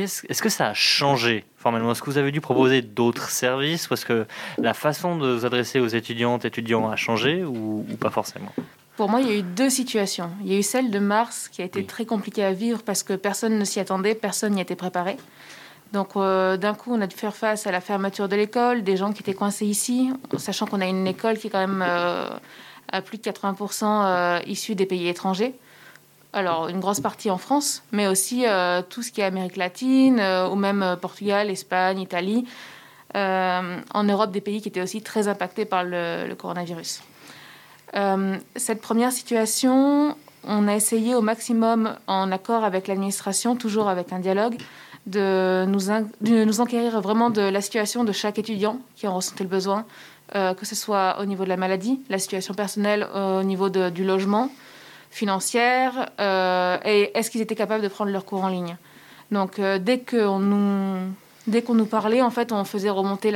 est-ce que ça a changé formellement? Est-ce que vous avez dû proposer d'autres services est-ce que la façon de vous adresser aux étudiantes et étudiants a changé ou, ou pas forcément? Pour moi, il y a eu deux situations. Il y a eu celle de mars qui a été très compliquée à vivre parce que personne ne s'y attendait, personne n'y était préparé. Donc euh, d'un coup, on a dû faire face à la fermeture de l'école, des gens qui étaient coincés ici, sachant qu'on a une école qui est quand même euh, à plus de 80% euh, issue des pays étrangers. Alors une grosse partie en France, mais aussi euh, tout ce qui est Amérique latine, euh, ou même euh, Portugal, Espagne, Italie. En Europe, des pays qui étaient aussi très impactés par le- coronavirus. Cette première situation, on a essayé au maximum, en accord avec l'administration, toujours avec un dialogue, de nous, enquérir vraiment de la situation de chaque étudiant qui en ressentait le besoin, que ce soit au niveau de la maladie, la situation personnelle, au niveau du logement, financière, euh, et est-ce qu'ils étaient capables de prendre leur cours en ligne. Donc euh, dès qu'on nous, dès qu'on nous parlait, en fait, on faisait remonter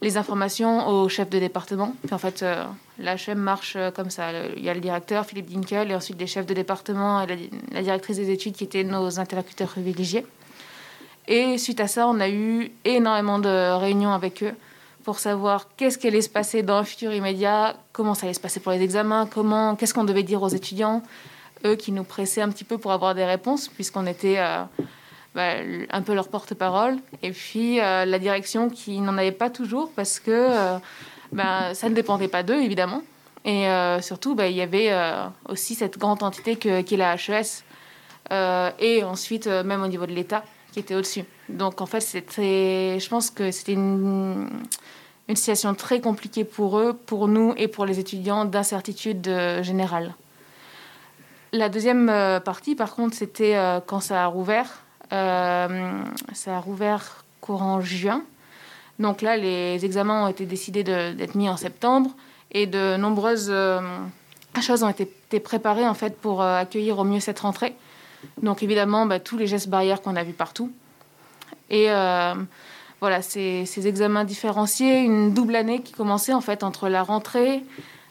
les informations au chef de département. En fait, euh, l'HM marche euh, comme ça. Il y a le directeur, Philippe Dinkel, et ensuite les chefs de département et la directrice des études qui étaient nos interlocuteurs privilégiés. Et suite à ça, on a eu énormément de réunions avec eux pour savoir qu'est-ce qui allait se passer dans un futur immédiat, comment ça allait se passer pour les examens, comment, qu'est-ce qu'on devait dire aux étudiants, eux qui nous pressaient un petit peu pour avoir des réponses, puisqu'on était euh, bah, un peu leur porte-parole, et puis euh, la direction qui n'en avait pas toujours, parce que euh, bah, ça ne dépendait pas d'eux, évidemment. Et surtout, bah, il y avait aussi cette grande entité que, qui est la HES, et ensuite, même au niveau de l'État, qui était au-dessus. Donc, en fait, c'était, je pense que c'était une, situation très compliquée pour eux, pour nous et pour les étudiants, d'incertitude euh, générale. La deuxième euh, partie, par contre, c'était euh, quand ça a rouvert. Ça a rouvert courant juin. Donc là, les examens ont été décidés d'être mis en septembre et de nombreuses choses ont été, préparées en fait pour accueillir au mieux cette rentrée. Donc évidemment, bah, tous les gestes barrières qu'on a vus partout. Et euh, voilà, ces, ces examens différenciés, une double année qui commençait en fait entre la rentrée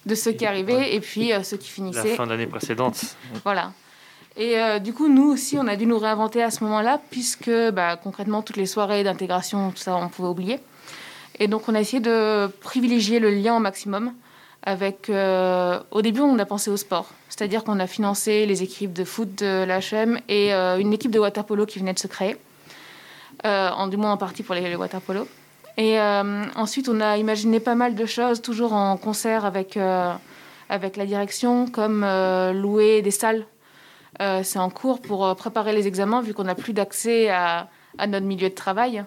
de ceux qui arrivaient et puis euh, ceux qui La finissaient. fin d'année précédente. Voilà. Et euh, du coup, nous aussi, on a dû nous réinventer à ce moment-là, puisque bah, concrètement, toutes les soirées d'intégration, tout ça, on pouvait oublier. Et donc, on a essayé de privilégier le lien au maximum. Avec, euh, au début, on a pensé au sport, c'est-à-dire qu'on a financé les équipes de foot de l'HM et euh, une équipe de waterpolo qui venait de se créer, euh, en, du moins en partie pour les, les waterpolo. Et ensuite, on a imaginé pas mal de choses, toujours en concert avec, avec la direction, comme louer des salles. C'est en cours pour préparer les examens, vu qu'on n'a plus d'accès à, notre milieu de travail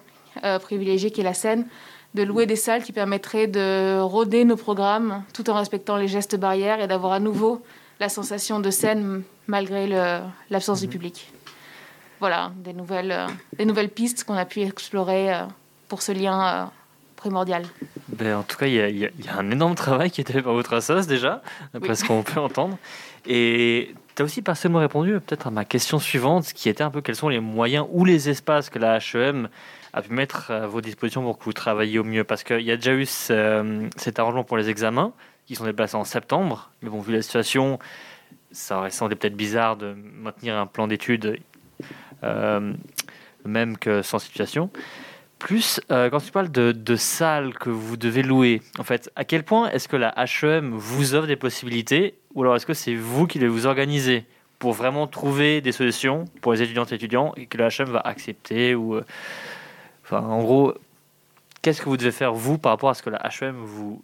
privilégié qui est la scène, de louer des salles qui permettraient de rôder nos programmes tout en respectant les gestes barrières et d'avoir à nouveau la sensation de scène malgré l'absence du public. Voilà, des nouvelles, euh, des nouvelles pistes qu'on a pu explorer euh, pour ce lien euh, primordial. Ben, en tout cas, il y, a- y y un énorme travail qui est fait par votre assos déjà, d'après Oui. ce qu'on peut entendre. Et tu as aussi partiellement répondu peut-être à ma question suivante, qui était un peu quels sont les moyens ou les espaces que la HEM a pu mettre à vos dispositions pour que vous travailliez au mieux. Parce qu'il y a déjà eu ce- cet arrangement pour les examens, qui sont déplacés en septembre. Mais bon, vu la situation, ça semblé peut-être bizarre de maintenir un plan d'études euh, même que sans situation. Plus, euh, quand tu parles de, salles que vous devez louer, en fait, à quel point est-ce que la HEM vous offre des possibilités ou alors est-ce que c'est vous qui les vous organisez pour vraiment trouver des solutions pour les étudiantes et étudiants et que la HEM va accepter ou, euh, enfin, en gros, qu'est-ce que vous devez faire vous par rapport à ce que la HEM vous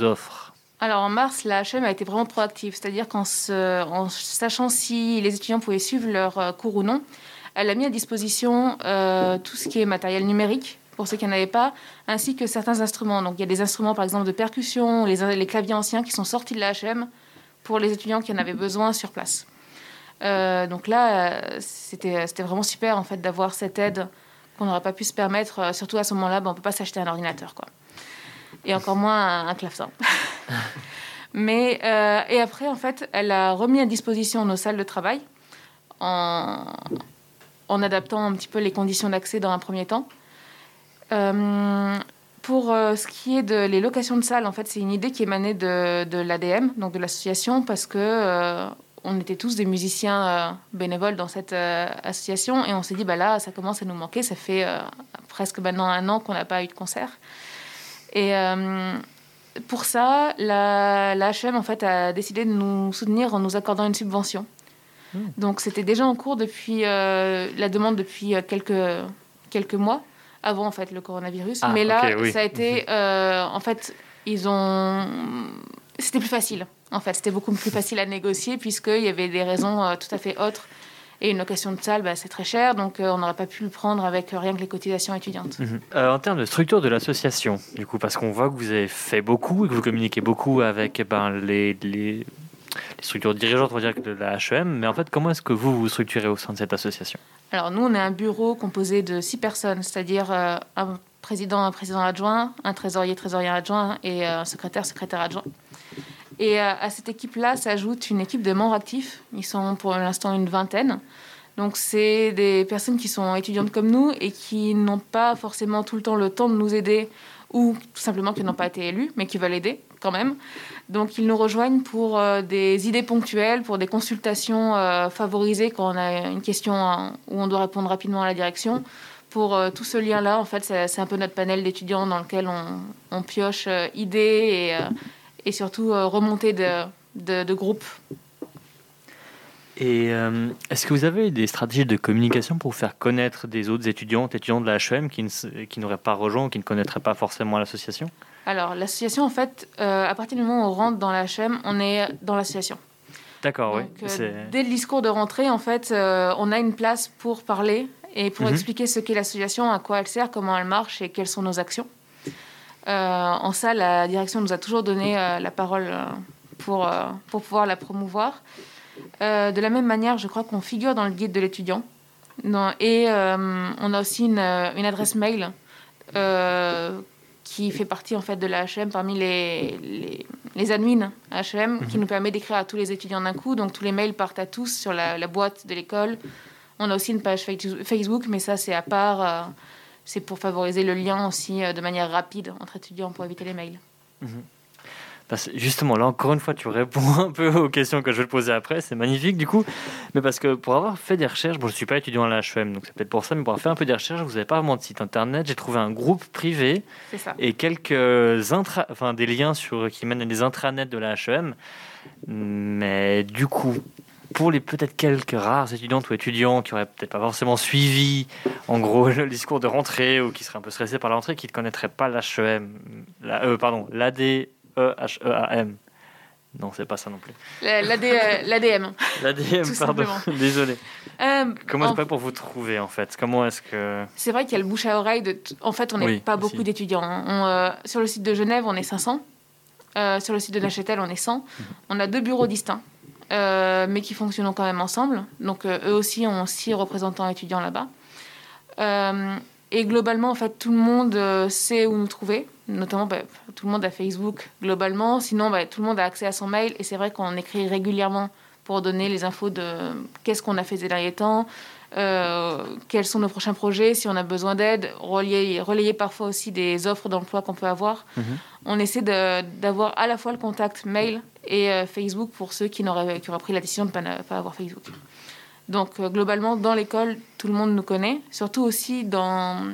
offre? Alors en mars, la HM a été vraiment proactive, c'est-à-dire qu'en sachant si les étudiants pouvaient suivre leur euh, cours ou non, elle a mis à disposition euh, tout ce qui est matériel numérique pour ceux qui n'en avaient pas, ainsi que certains instruments. Donc il y a des instruments par exemple de percussion, les, claviers anciens qui sont sortis de la HM pour les étudiants qui en avaient besoin sur place. Euh, donc là, c'était c'était vraiment super en fait d'avoir cette aide qu'on n'aurait pas pu se permettre, euh, surtout à ce moment-là, ben, on peut pas s'acheter un ordinateur. Quoi. Et encore moins un, un clavecin. Mais, euh, et après, en fait, elle a remis à disposition nos salles de travail en, en adaptant un petit peu les conditions d'accès dans un premier temps. Euh, pour ce qui est de les locations de salles, en fait, c'est une idée qui émanait de, de l'ADM, donc de l'association, parce que on était tous des musiciens euh, bénévoles dans cette euh, association et on s'est dit bah là ça commence à nous manquer. Ça fait euh, presque maintenant un an qu'on n'a pas eu de concert. Et pour ça la, la HM en fait a décidé de nous soutenir en nous accordant une subvention. Donc c'était déjà en cours depuis la demande depuis quelques quelques mois avant en fait le coronavirus. Ah, mais là oui. ça a été euh, en fait ils ont c'était plus facile en fait c'était beaucoup plus facile à négocier puisqu'il y avait des raisons euh, tout à fait autres et une location de salle bah, c'est très cher donc euh, on n'aurait pas pu le prendre avec euh, rien que les cotisations étudiantes Mhm. Euh, en termes de structure de l'association, du coup, parce qu'on voit que vous avez fait beaucoup et que vous communiquez beaucoup avec eh ben, les, les, les structures dirigeantes, on va dire, de la HEM, mais en fait, comment est-ce que vous vous structurez au sein de cette association? Alors nous, on est un bureau composé de six personnes, c'est-à-dire euh, un président, un président adjoint, un trésorier, trésorier adjoint et un secrétaire, secrétaire adjoint. Et euh, à cette équipe-là s'ajoute une équipe de membres actifs. Ils sont pour l'instant une vingtaine. Donc c'est des personnes qui sont étudiantes comme nous et qui n'ont pas forcément tout le temps le temps de nous aider ou tout simplement qui n'ont pas été élus mais qui veulent aider quand même. Donc ils nous rejoignent pour euh, des idées ponctuelles, pour des consultations euh, favorisées quand on a une question où on doit répondre rapidement à la direction. Pour tout ce lien-là, en fait, c'est un peu notre panel d'étudiants dans lequel on, on pioche idées et, et surtout euh, remontées de, de, de groupes. Et euh, est-ce que vous avez des stratégies de communication pour vous faire connaître des autres étudiantes, étudiants de la HEM qui ne s- qui n'auraient pas rejoint qui ne connaîtraient pas forcément l'association? Alors, l'association, en fait, euh, à partir du moment où on rentre dans la HM, on est dans l'association. D'accord, oui. Euh, c'est- dès le discours de rentrée, en fait, on a une place pour parler et pour Mhm. expliquer ce qu'est l'association, à quoi elle sert, comment elle marche et quelles sont nos actions. Euh, en ça, la direction nous a toujours donné euh, la parole euh, pour, pour pouvoir la promouvoir. De la même manière, je crois qu'on figure dans le guide de l'étudiant. Et on a aussi une, une adresse mail qui fait partie en fait de la HM parmi les, les, les admins HM qui nous permet d'écrire à tous les étudiants d'un coup. Donc tous les mails partent à tous sur la, la boîte de l'école. On a aussi une page Face- Facebook, mais ça c'est à part. euh, c'est pour favoriser le lien aussi euh, de manière rapide entre étudiants pour éviter les mails. Parce que justement, là encore une fois, tu réponds un peu aux questions que je vais te poser après. C'est magnifique du coup. Mais parce que pour avoir fait des recherches, bon, je ne suis pas étudiant à la HEM, donc c'est peut-être pour ça, mais pour avoir fait un peu des recherches, vous n'avez pas vraiment de site internet. J'ai trouvé un groupe privé ça. et quelques intra, enfin, des liens sur, qui mènent à des intranets de la HEM. Mais du coup, pour les peut-être quelques rares étudiantes ou étudiants qui auraient peut-être pas forcément suivi, en gros, le discours de rentrée ou qui seraient un peu stressés par la rentrée, qui ne connaîtraient pas l'HEM, la, euh, pardon, l'ADEHEAM. Non, c'est pas ça non plus. La- l'AD, euh, L'ADM. L'ADM, pardon, désolé. Euh, Comment en- est-ce pas pour vous trouver en fait? Comment est-ce que. C'est vrai qu'il y a le bouche à oreille. De t- En fait, on n'est Oui, pas aussi. beaucoup d'étudiants. hein. On, euh, sur le site de Genève, on est 500. Euh, sur le site de Neuchâtel, on est 100. Mhm. On a deux bureaux distincts, euh, mais qui fonctionnent quand même ensemble. Donc, euh, eux aussi ont six représentants étudiants là-bas. Euh, et globalement, en fait, tout le monde sait où nous trouver. Notamment, bah, tout le monde a Facebook globalement. Sinon, bah, tout le monde a accès à son mail. Et c'est vrai qu'on écrit régulièrement pour donner les infos de qu'est-ce qu'on a fait ces derniers temps, quels sont nos prochains projets, si on a besoin d'aide, relayer, relayer parfois aussi des offres d'emploi qu'on peut avoir. Mhm. On essaie d'avoir à la fois le contact mail et euh, Facebook pour ceux qui, n'auraient- qui auraient pris la décision de ne pas, avoir Facebook. Donc euh, globalement, dans l'école, tout le monde nous connaît, surtout aussi dans,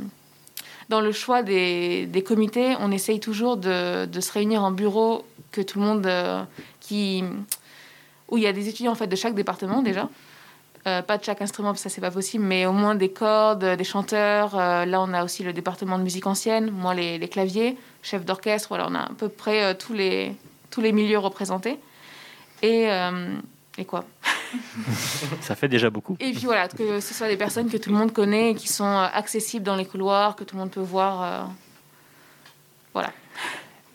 dans le choix des, des comités, on essaye toujours de, se réunir en bureau, que tout le monde euh, qui où il y a des étudiants en fait de chaque département déjà. Pas de chaque instrument, ça c'est pas possible, mais au moins des cordes, des chanteurs. Là, on a aussi le département de musique ancienne, moi les, claviers, chef d'orchestre. Voilà, on a à peu près tous les tous les milieux représentés. Et euh, et quoi Ça fait déjà beaucoup. Et puis voilà, que ce soit des personnes que tout le monde connaît, et qui sont euh, accessibles dans les couloirs, que tout le monde peut voir. euh, Voilà.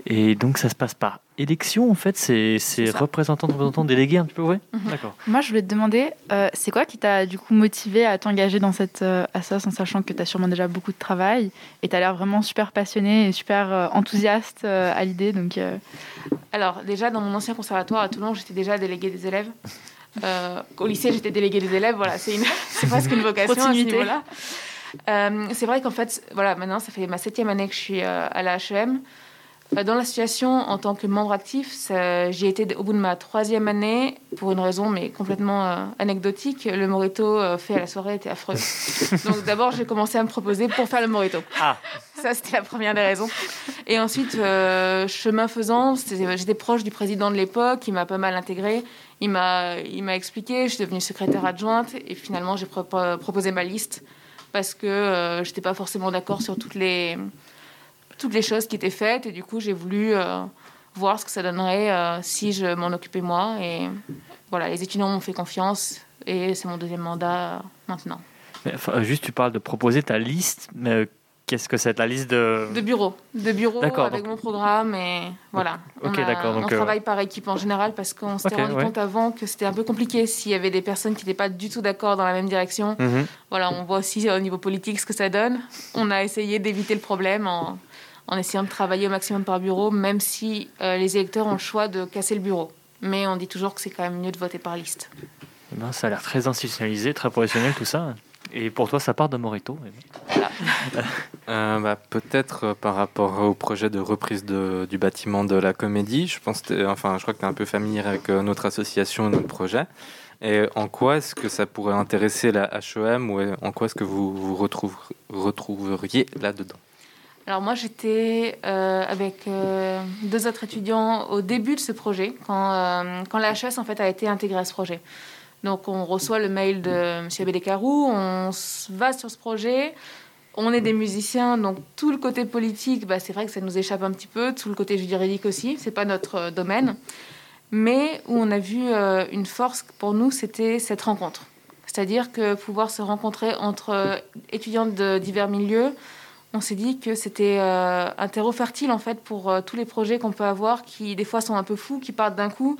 Et donc ça se passe par élection en fait C'est représentant, représentant, délégué un petit peu, ouais Mhm. D'accord. Moi, je voulais te demander, euh, c'est quoi qui t'a du coup motivé à t'engager dans cette euh, association, en sachant que tu as sûrement déjà beaucoup de travail et tu as l'air vraiment super passionné et super euh, enthousiaste euh, à l'idée. Donc, euh, Alors, déjà, dans mon ancien conservatoire à Toulon, j'étais déjà déléguée des élèves. Euh, au lycée, j'étais déléguée des élèves. Voilà, c'est une- c'est presque une vocation à ce niveau-là. Euh, c'est vrai qu'en fait, voilà, maintenant, ça fait ma septième année que je suis euh, à la HEM. Bah, Dans la situation, en tant que membre actif, j'y étais au bout de ma troisième année, pour une raison mais complètement euh, anecdotique. Le morito euh, fait à la soirée était affreux. Donc d'abord, j'ai commencé à me proposer pour faire le morito. Ah. Ça, c'était la première des raisons. Et ensuite, euh, chemin faisant, j'étais proche du président de l'époque, il m'a pas mal intégré. Il m'a, expliqué, je suis devenue secrétaire adjointe et finalement, j'ai pro- proposé ma liste parce que j'étais pas forcément d'accord sur toutes les toutes les choses qui étaient faites et du coup j'ai voulu euh, voir ce que ça donnerait euh, si je m'en occupais moi et voilà les étudiants m'ont fait confiance et c'est mon deuxième mandat euh, maintenant Mais, enfin, juste, tu parles de proposer ta liste, mais qu'est-ce que c'est La liste de. de bureau de bureau D'accord, avec donc- mon programme et voilà Ok, d'accord, donc, on travaille par équipe en général parce qu'on s'était rendu ouais. compte avant que c'était un peu compliqué s'il y avait des personnes qui n'étaient pas du tout d'accord dans la même direction Mhm. voilà on voit aussi au niveau politique ce que ça donne on a essayé d'éviter le problème en, en essayant de travailler au maximum par bureau, même si euh, les électeurs ont le choix de casser le bureau. Mais on dit toujours que c'est quand même mieux de voter par liste. Eh ben, ça a l'air très institutionnalisé, très professionnel tout ça. Et pour toi, ça part de Morito. mais bon. Euh, bah, Peut-être euh, par rapport au projet de reprise de- du bâtiment de la comédie. Je, pense enfin, je crois que tu es un peu familier avec euh, notre association et notre projet. Et en quoi est-ce que ça pourrait intéresser la HEM ou en quoi est-ce que vous vous retrouve- retrouveriez là-dedans? Alors moi j'étais euh, avec euh, deux autres étudiants au début de ce projet, quand, euh, quand la HS en fait a été intégrée à ce projet. Donc on reçoit le mail de M. Abédécarou, on va sur ce projet, on est des musiciens, donc tout le côté politique, bah, c'est vrai que ça nous échappe un petit peu, tout le côté juridique aussi, c'est pas notre euh, domaine. Mais où on a vu une force pour nous, c'était cette rencontre. C'est-à-dire que pouvoir se rencontrer entre étudiants de divers milieux, on s'est dit que c'était euh, un terreau fertile en fait pour euh, tous les projets qu'on peut avoir qui des fois sont un peu fous, qui partent d'un coup,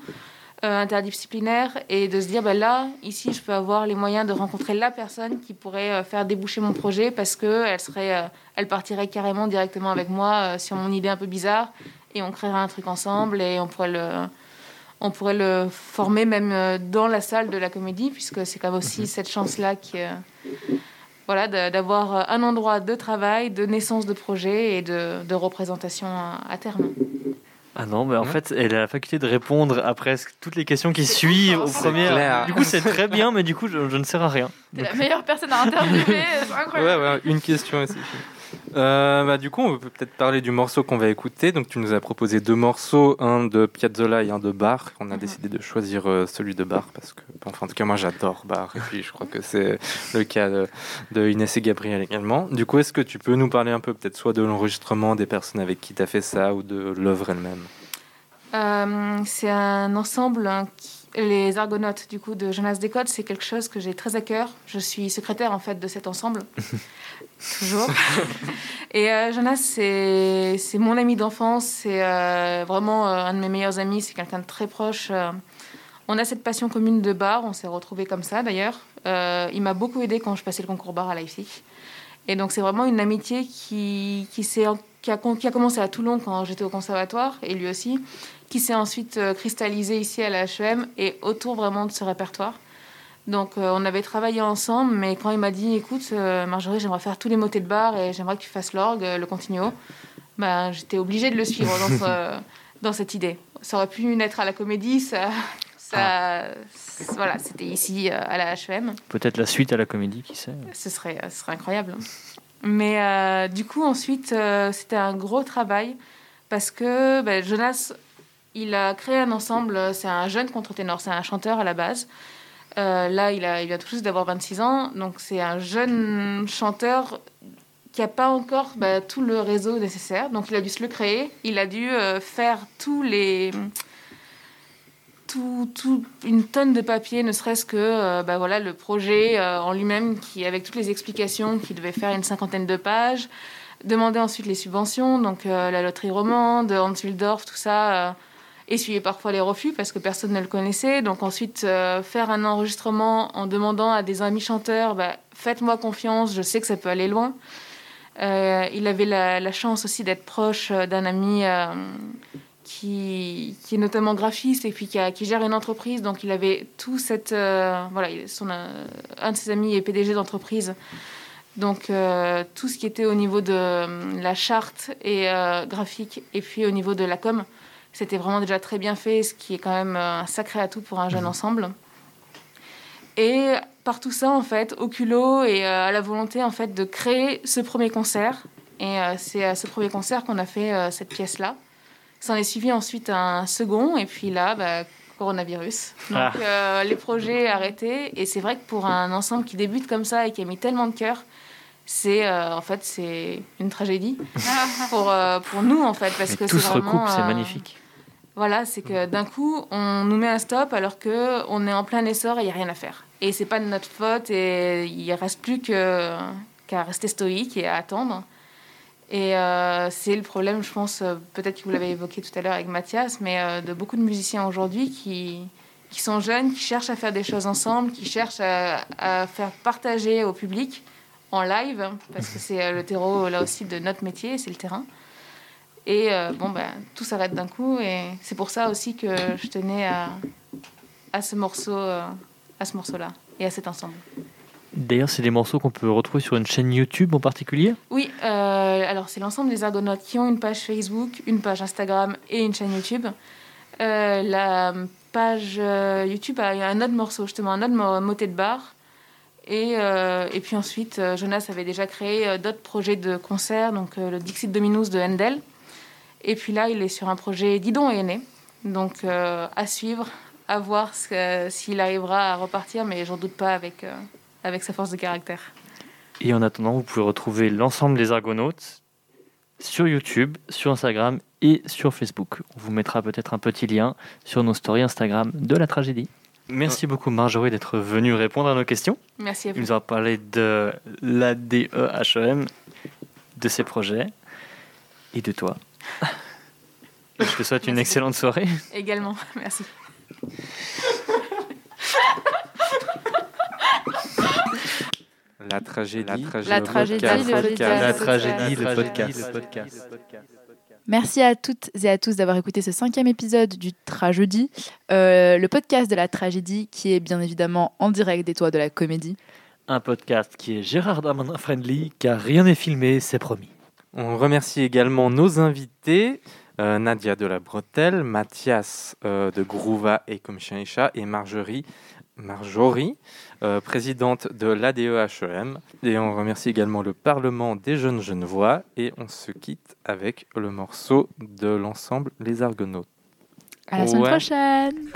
euh, interdisciplinaires, et de se dire bah, là, ici, je peux avoir les moyens de rencontrer la personne qui pourrait euh, faire déboucher mon projet parce que elle serait, elle partirait carrément directement avec moi sur mon idée un peu bizarre, et on créerait un truc ensemble et on pourrait le on pourrait le former même dans la salle de la comédie, puisque c'est quand même aussi cette chance-là qui, voilà, d'avoir euh, un endroit de travail, de naissance de projet et de, de représentation à, à terme. Ah non, mais en fait, elle a la faculté de répondre à presque toutes les questions qui suivent aux premières. clair. Du coup, c'est très bien, mais du coup, je, je ne sers à rien. T'es la meilleure personne à interviewer, c'est Ouais, incroyable. ouais, une question aussi. Euh, bah, du coup, on peut peut-être parler du morceau qu'on va écouter. Donc, tu nous as proposé deux morceaux, un de Piazzolla et un de Bach. On a décidé de choisir euh, celui de Bach parce que, enfin, en tout cas, moi, j'adore Bach. Et puis, je crois que c'est le cas de, de Inès et Gabriel également. Du coup, est-ce que tu peux nous parler un peu, peut-être, soit de l'enregistrement des personnes avec qui tu as fait ça ou de l'œuvre elle-même? Euh, c'est un ensemble, hein, qui- les Argonautes du coup de Jonas Descotes, c'est quelque chose que j'ai très à cœur. Je suis secrétaire en fait de cet ensemble, toujours. Et euh, Jonas, c'est mon ami d'enfance, c'est euh, vraiment euh, un de mes meilleurs amis, c'est quelqu'un de très proche. on a cette passion commune de bar, on s'est retrouvés comme ça d'ailleurs. Il m'a beaucoup aidé quand je passais le concours bar à Leipzig. Et donc c'est vraiment une amitié qui, qui, s'est- qui, a, qui a commencé à Toulon quand j'étais au conservatoire, et lui aussi, qui s'est ensuite euh, cristallisée ici à la HEM et autour vraiment de ce répertoire. Donc euh, on avait travaillé ensemble, mais quand il m'a dit, écoute euh, Marjorie, j'aimerais faire tous les motets de bar et j'aimerais que tu fasses l'orgue, euh, le continuo, ben, j'étais obligée de le suivre dans, ce- dans cette idée. Ça aurait pu naître à la comédie, ça... ça Voilà, c'était ici à la HEM. Peut-être la suite à la comédie, qui sait. Ce serait, ce serait incroyable. Mais euh, du coup, ensuite, euh, c'était un gros travail parce que ben, Jonas, il a créé un ensemble. C'est un jeune contre-ténor, c'est un chanteur à la base. Euh, là, il, a, il vient tout juste d'avoir 26 ans. Donc, c'est un jeune chanteur qui n'a pas encore ben, tout le réseau nécessaire. Donc, il a dû se le créer. Il a dû faire tous les une tonne de papier, ne serait-ce que euh, bah voilà, le projet euh, en lui-même, qui, avec toutes les explications, qui devait faire une cinquantaine de pages. Demander ensuite les subventions, donc euh, la loterie romande, Hans Wildorf, tout ça. essuyer parfois les refus parce que personne ne le connaissait. Donc ensuite, faire un enregistrement en demandant à des amis chanteurs, bah, faites-moi confiance, je sais que ça peut aller loin. Il avait la, chance aussi d'être proche d'un ami qui, qui est notamment graphiste et puis qui, a- qui gère une entreprise. Donc il avait tout cette... euh, voilà, il- son, euh, un de ses amis est PDG d'entreprise. Donc euh, tout ce qui était au niveau de euh, la charte et graphique et puis au niveau de la com, c'était vraiment déjà très bien fait, ce qui est quand même un sacré atout pour un jeune ensemble. Et par tout ça, en fait, au culot et à la volonté en fait de créer ce premier concert. Et c'est à ce premier concert qu'on a fait cette pièce-là. S'en est suivi ensuite un second, et puis là, bah, coronavirus. Donc Ah. euh, les projets arrêtés. Et c'est vrai que pour un ensemble qui débute comme ça et qui a mis tellement de cœur, c'est euh, en fait c'est une tragédie pour, euh, pour nous en fait parce Mais que tout c'est se vraiment, recoupe, c'est magnifique. voilà, c'est que d'un coup, on nous met un stop alors que on est en plein essor et il n'y a rien à faire. Et c'est pas de notre faute et il reste plus que- qu'à rester stoïque et à attendre. Et euh, c'est le problème, je pense, euh, peut-être que vous l'avez évoqué tout à l'heure avec Mathias, mais euh, de beaucoup de musiciens aujourd'hui qui, qui sont jeunes, qui cherchent à faire des choses ensemble, qui cherchent à, faire partager au public en live, parce que c'est le terreau là aussi de notre métier, c'est le terrain. Et euh, bon, ben, tout s'arrête d'un coup. Et c'est pour ça aussi que je tenais à, à ce morceau, à ce morceau-là et à cet ensemble. D'ailleurs, c'est des morceaux qu'on peut retrouver sur une chaîne YouTube en particulier. Oui, euh, alors c'est l'ensemble des Argonautes qui ont une page Facebook, une page Instagram et une chaîne YouTube. Euh, la page euh, YouTube a un autre morceau, justement, un autre mo- motet de bar. Et, puis ensuite, Jonas avait déjà créé d'autres projets de concerts, donc le Dixit Dominus de Handel. Et puis là, il est sur un projet Didon et né. Donc à suivre, à voir s'il arrivera à repartir, mais j'en doute pas avec, avec sa force de caractère. Et en attendant, vous pouvez retrouver l'ensemble des Argonautes sur YouTube, sur Instagram et sur Facebook. On vous mettra peut-être un petit lien sur nos stories Instagram de la tragédie. Merci beaucoup Marjorie d'être venue répondre à nos questions. Merci à Il vous. nous a parlé de l'ADEHEM, de ses projets et de toi. Je te souhaite une excellente soirée. Également, merci. La tragédie, la tragédie, La tragédie, le podcast. podcast. La tragédie, La le tragédie, podcast. Merci à toutes et à tous d'avoir écouté ce cinquième épisode du Tragédie, euh, le podcast de la tragédie qui est bien évidemment en direct des toits de la comédie. Un podcast qui est Gérard Darmanin friendly car rien n'est filmé, c'est promis. On remercie également nos invités, euh, Nadia de la Bretelle, Mathias euh, de Grouva et Comme Chien et Chat et Marjorie, Marjorie, euh, présidente de l'ADEHEM. Et on remercie également le Parlement des jeunes Genevois. Et on se quitte avec le morceau de l'ensemble Les Argonautes. À la semaine prochaine!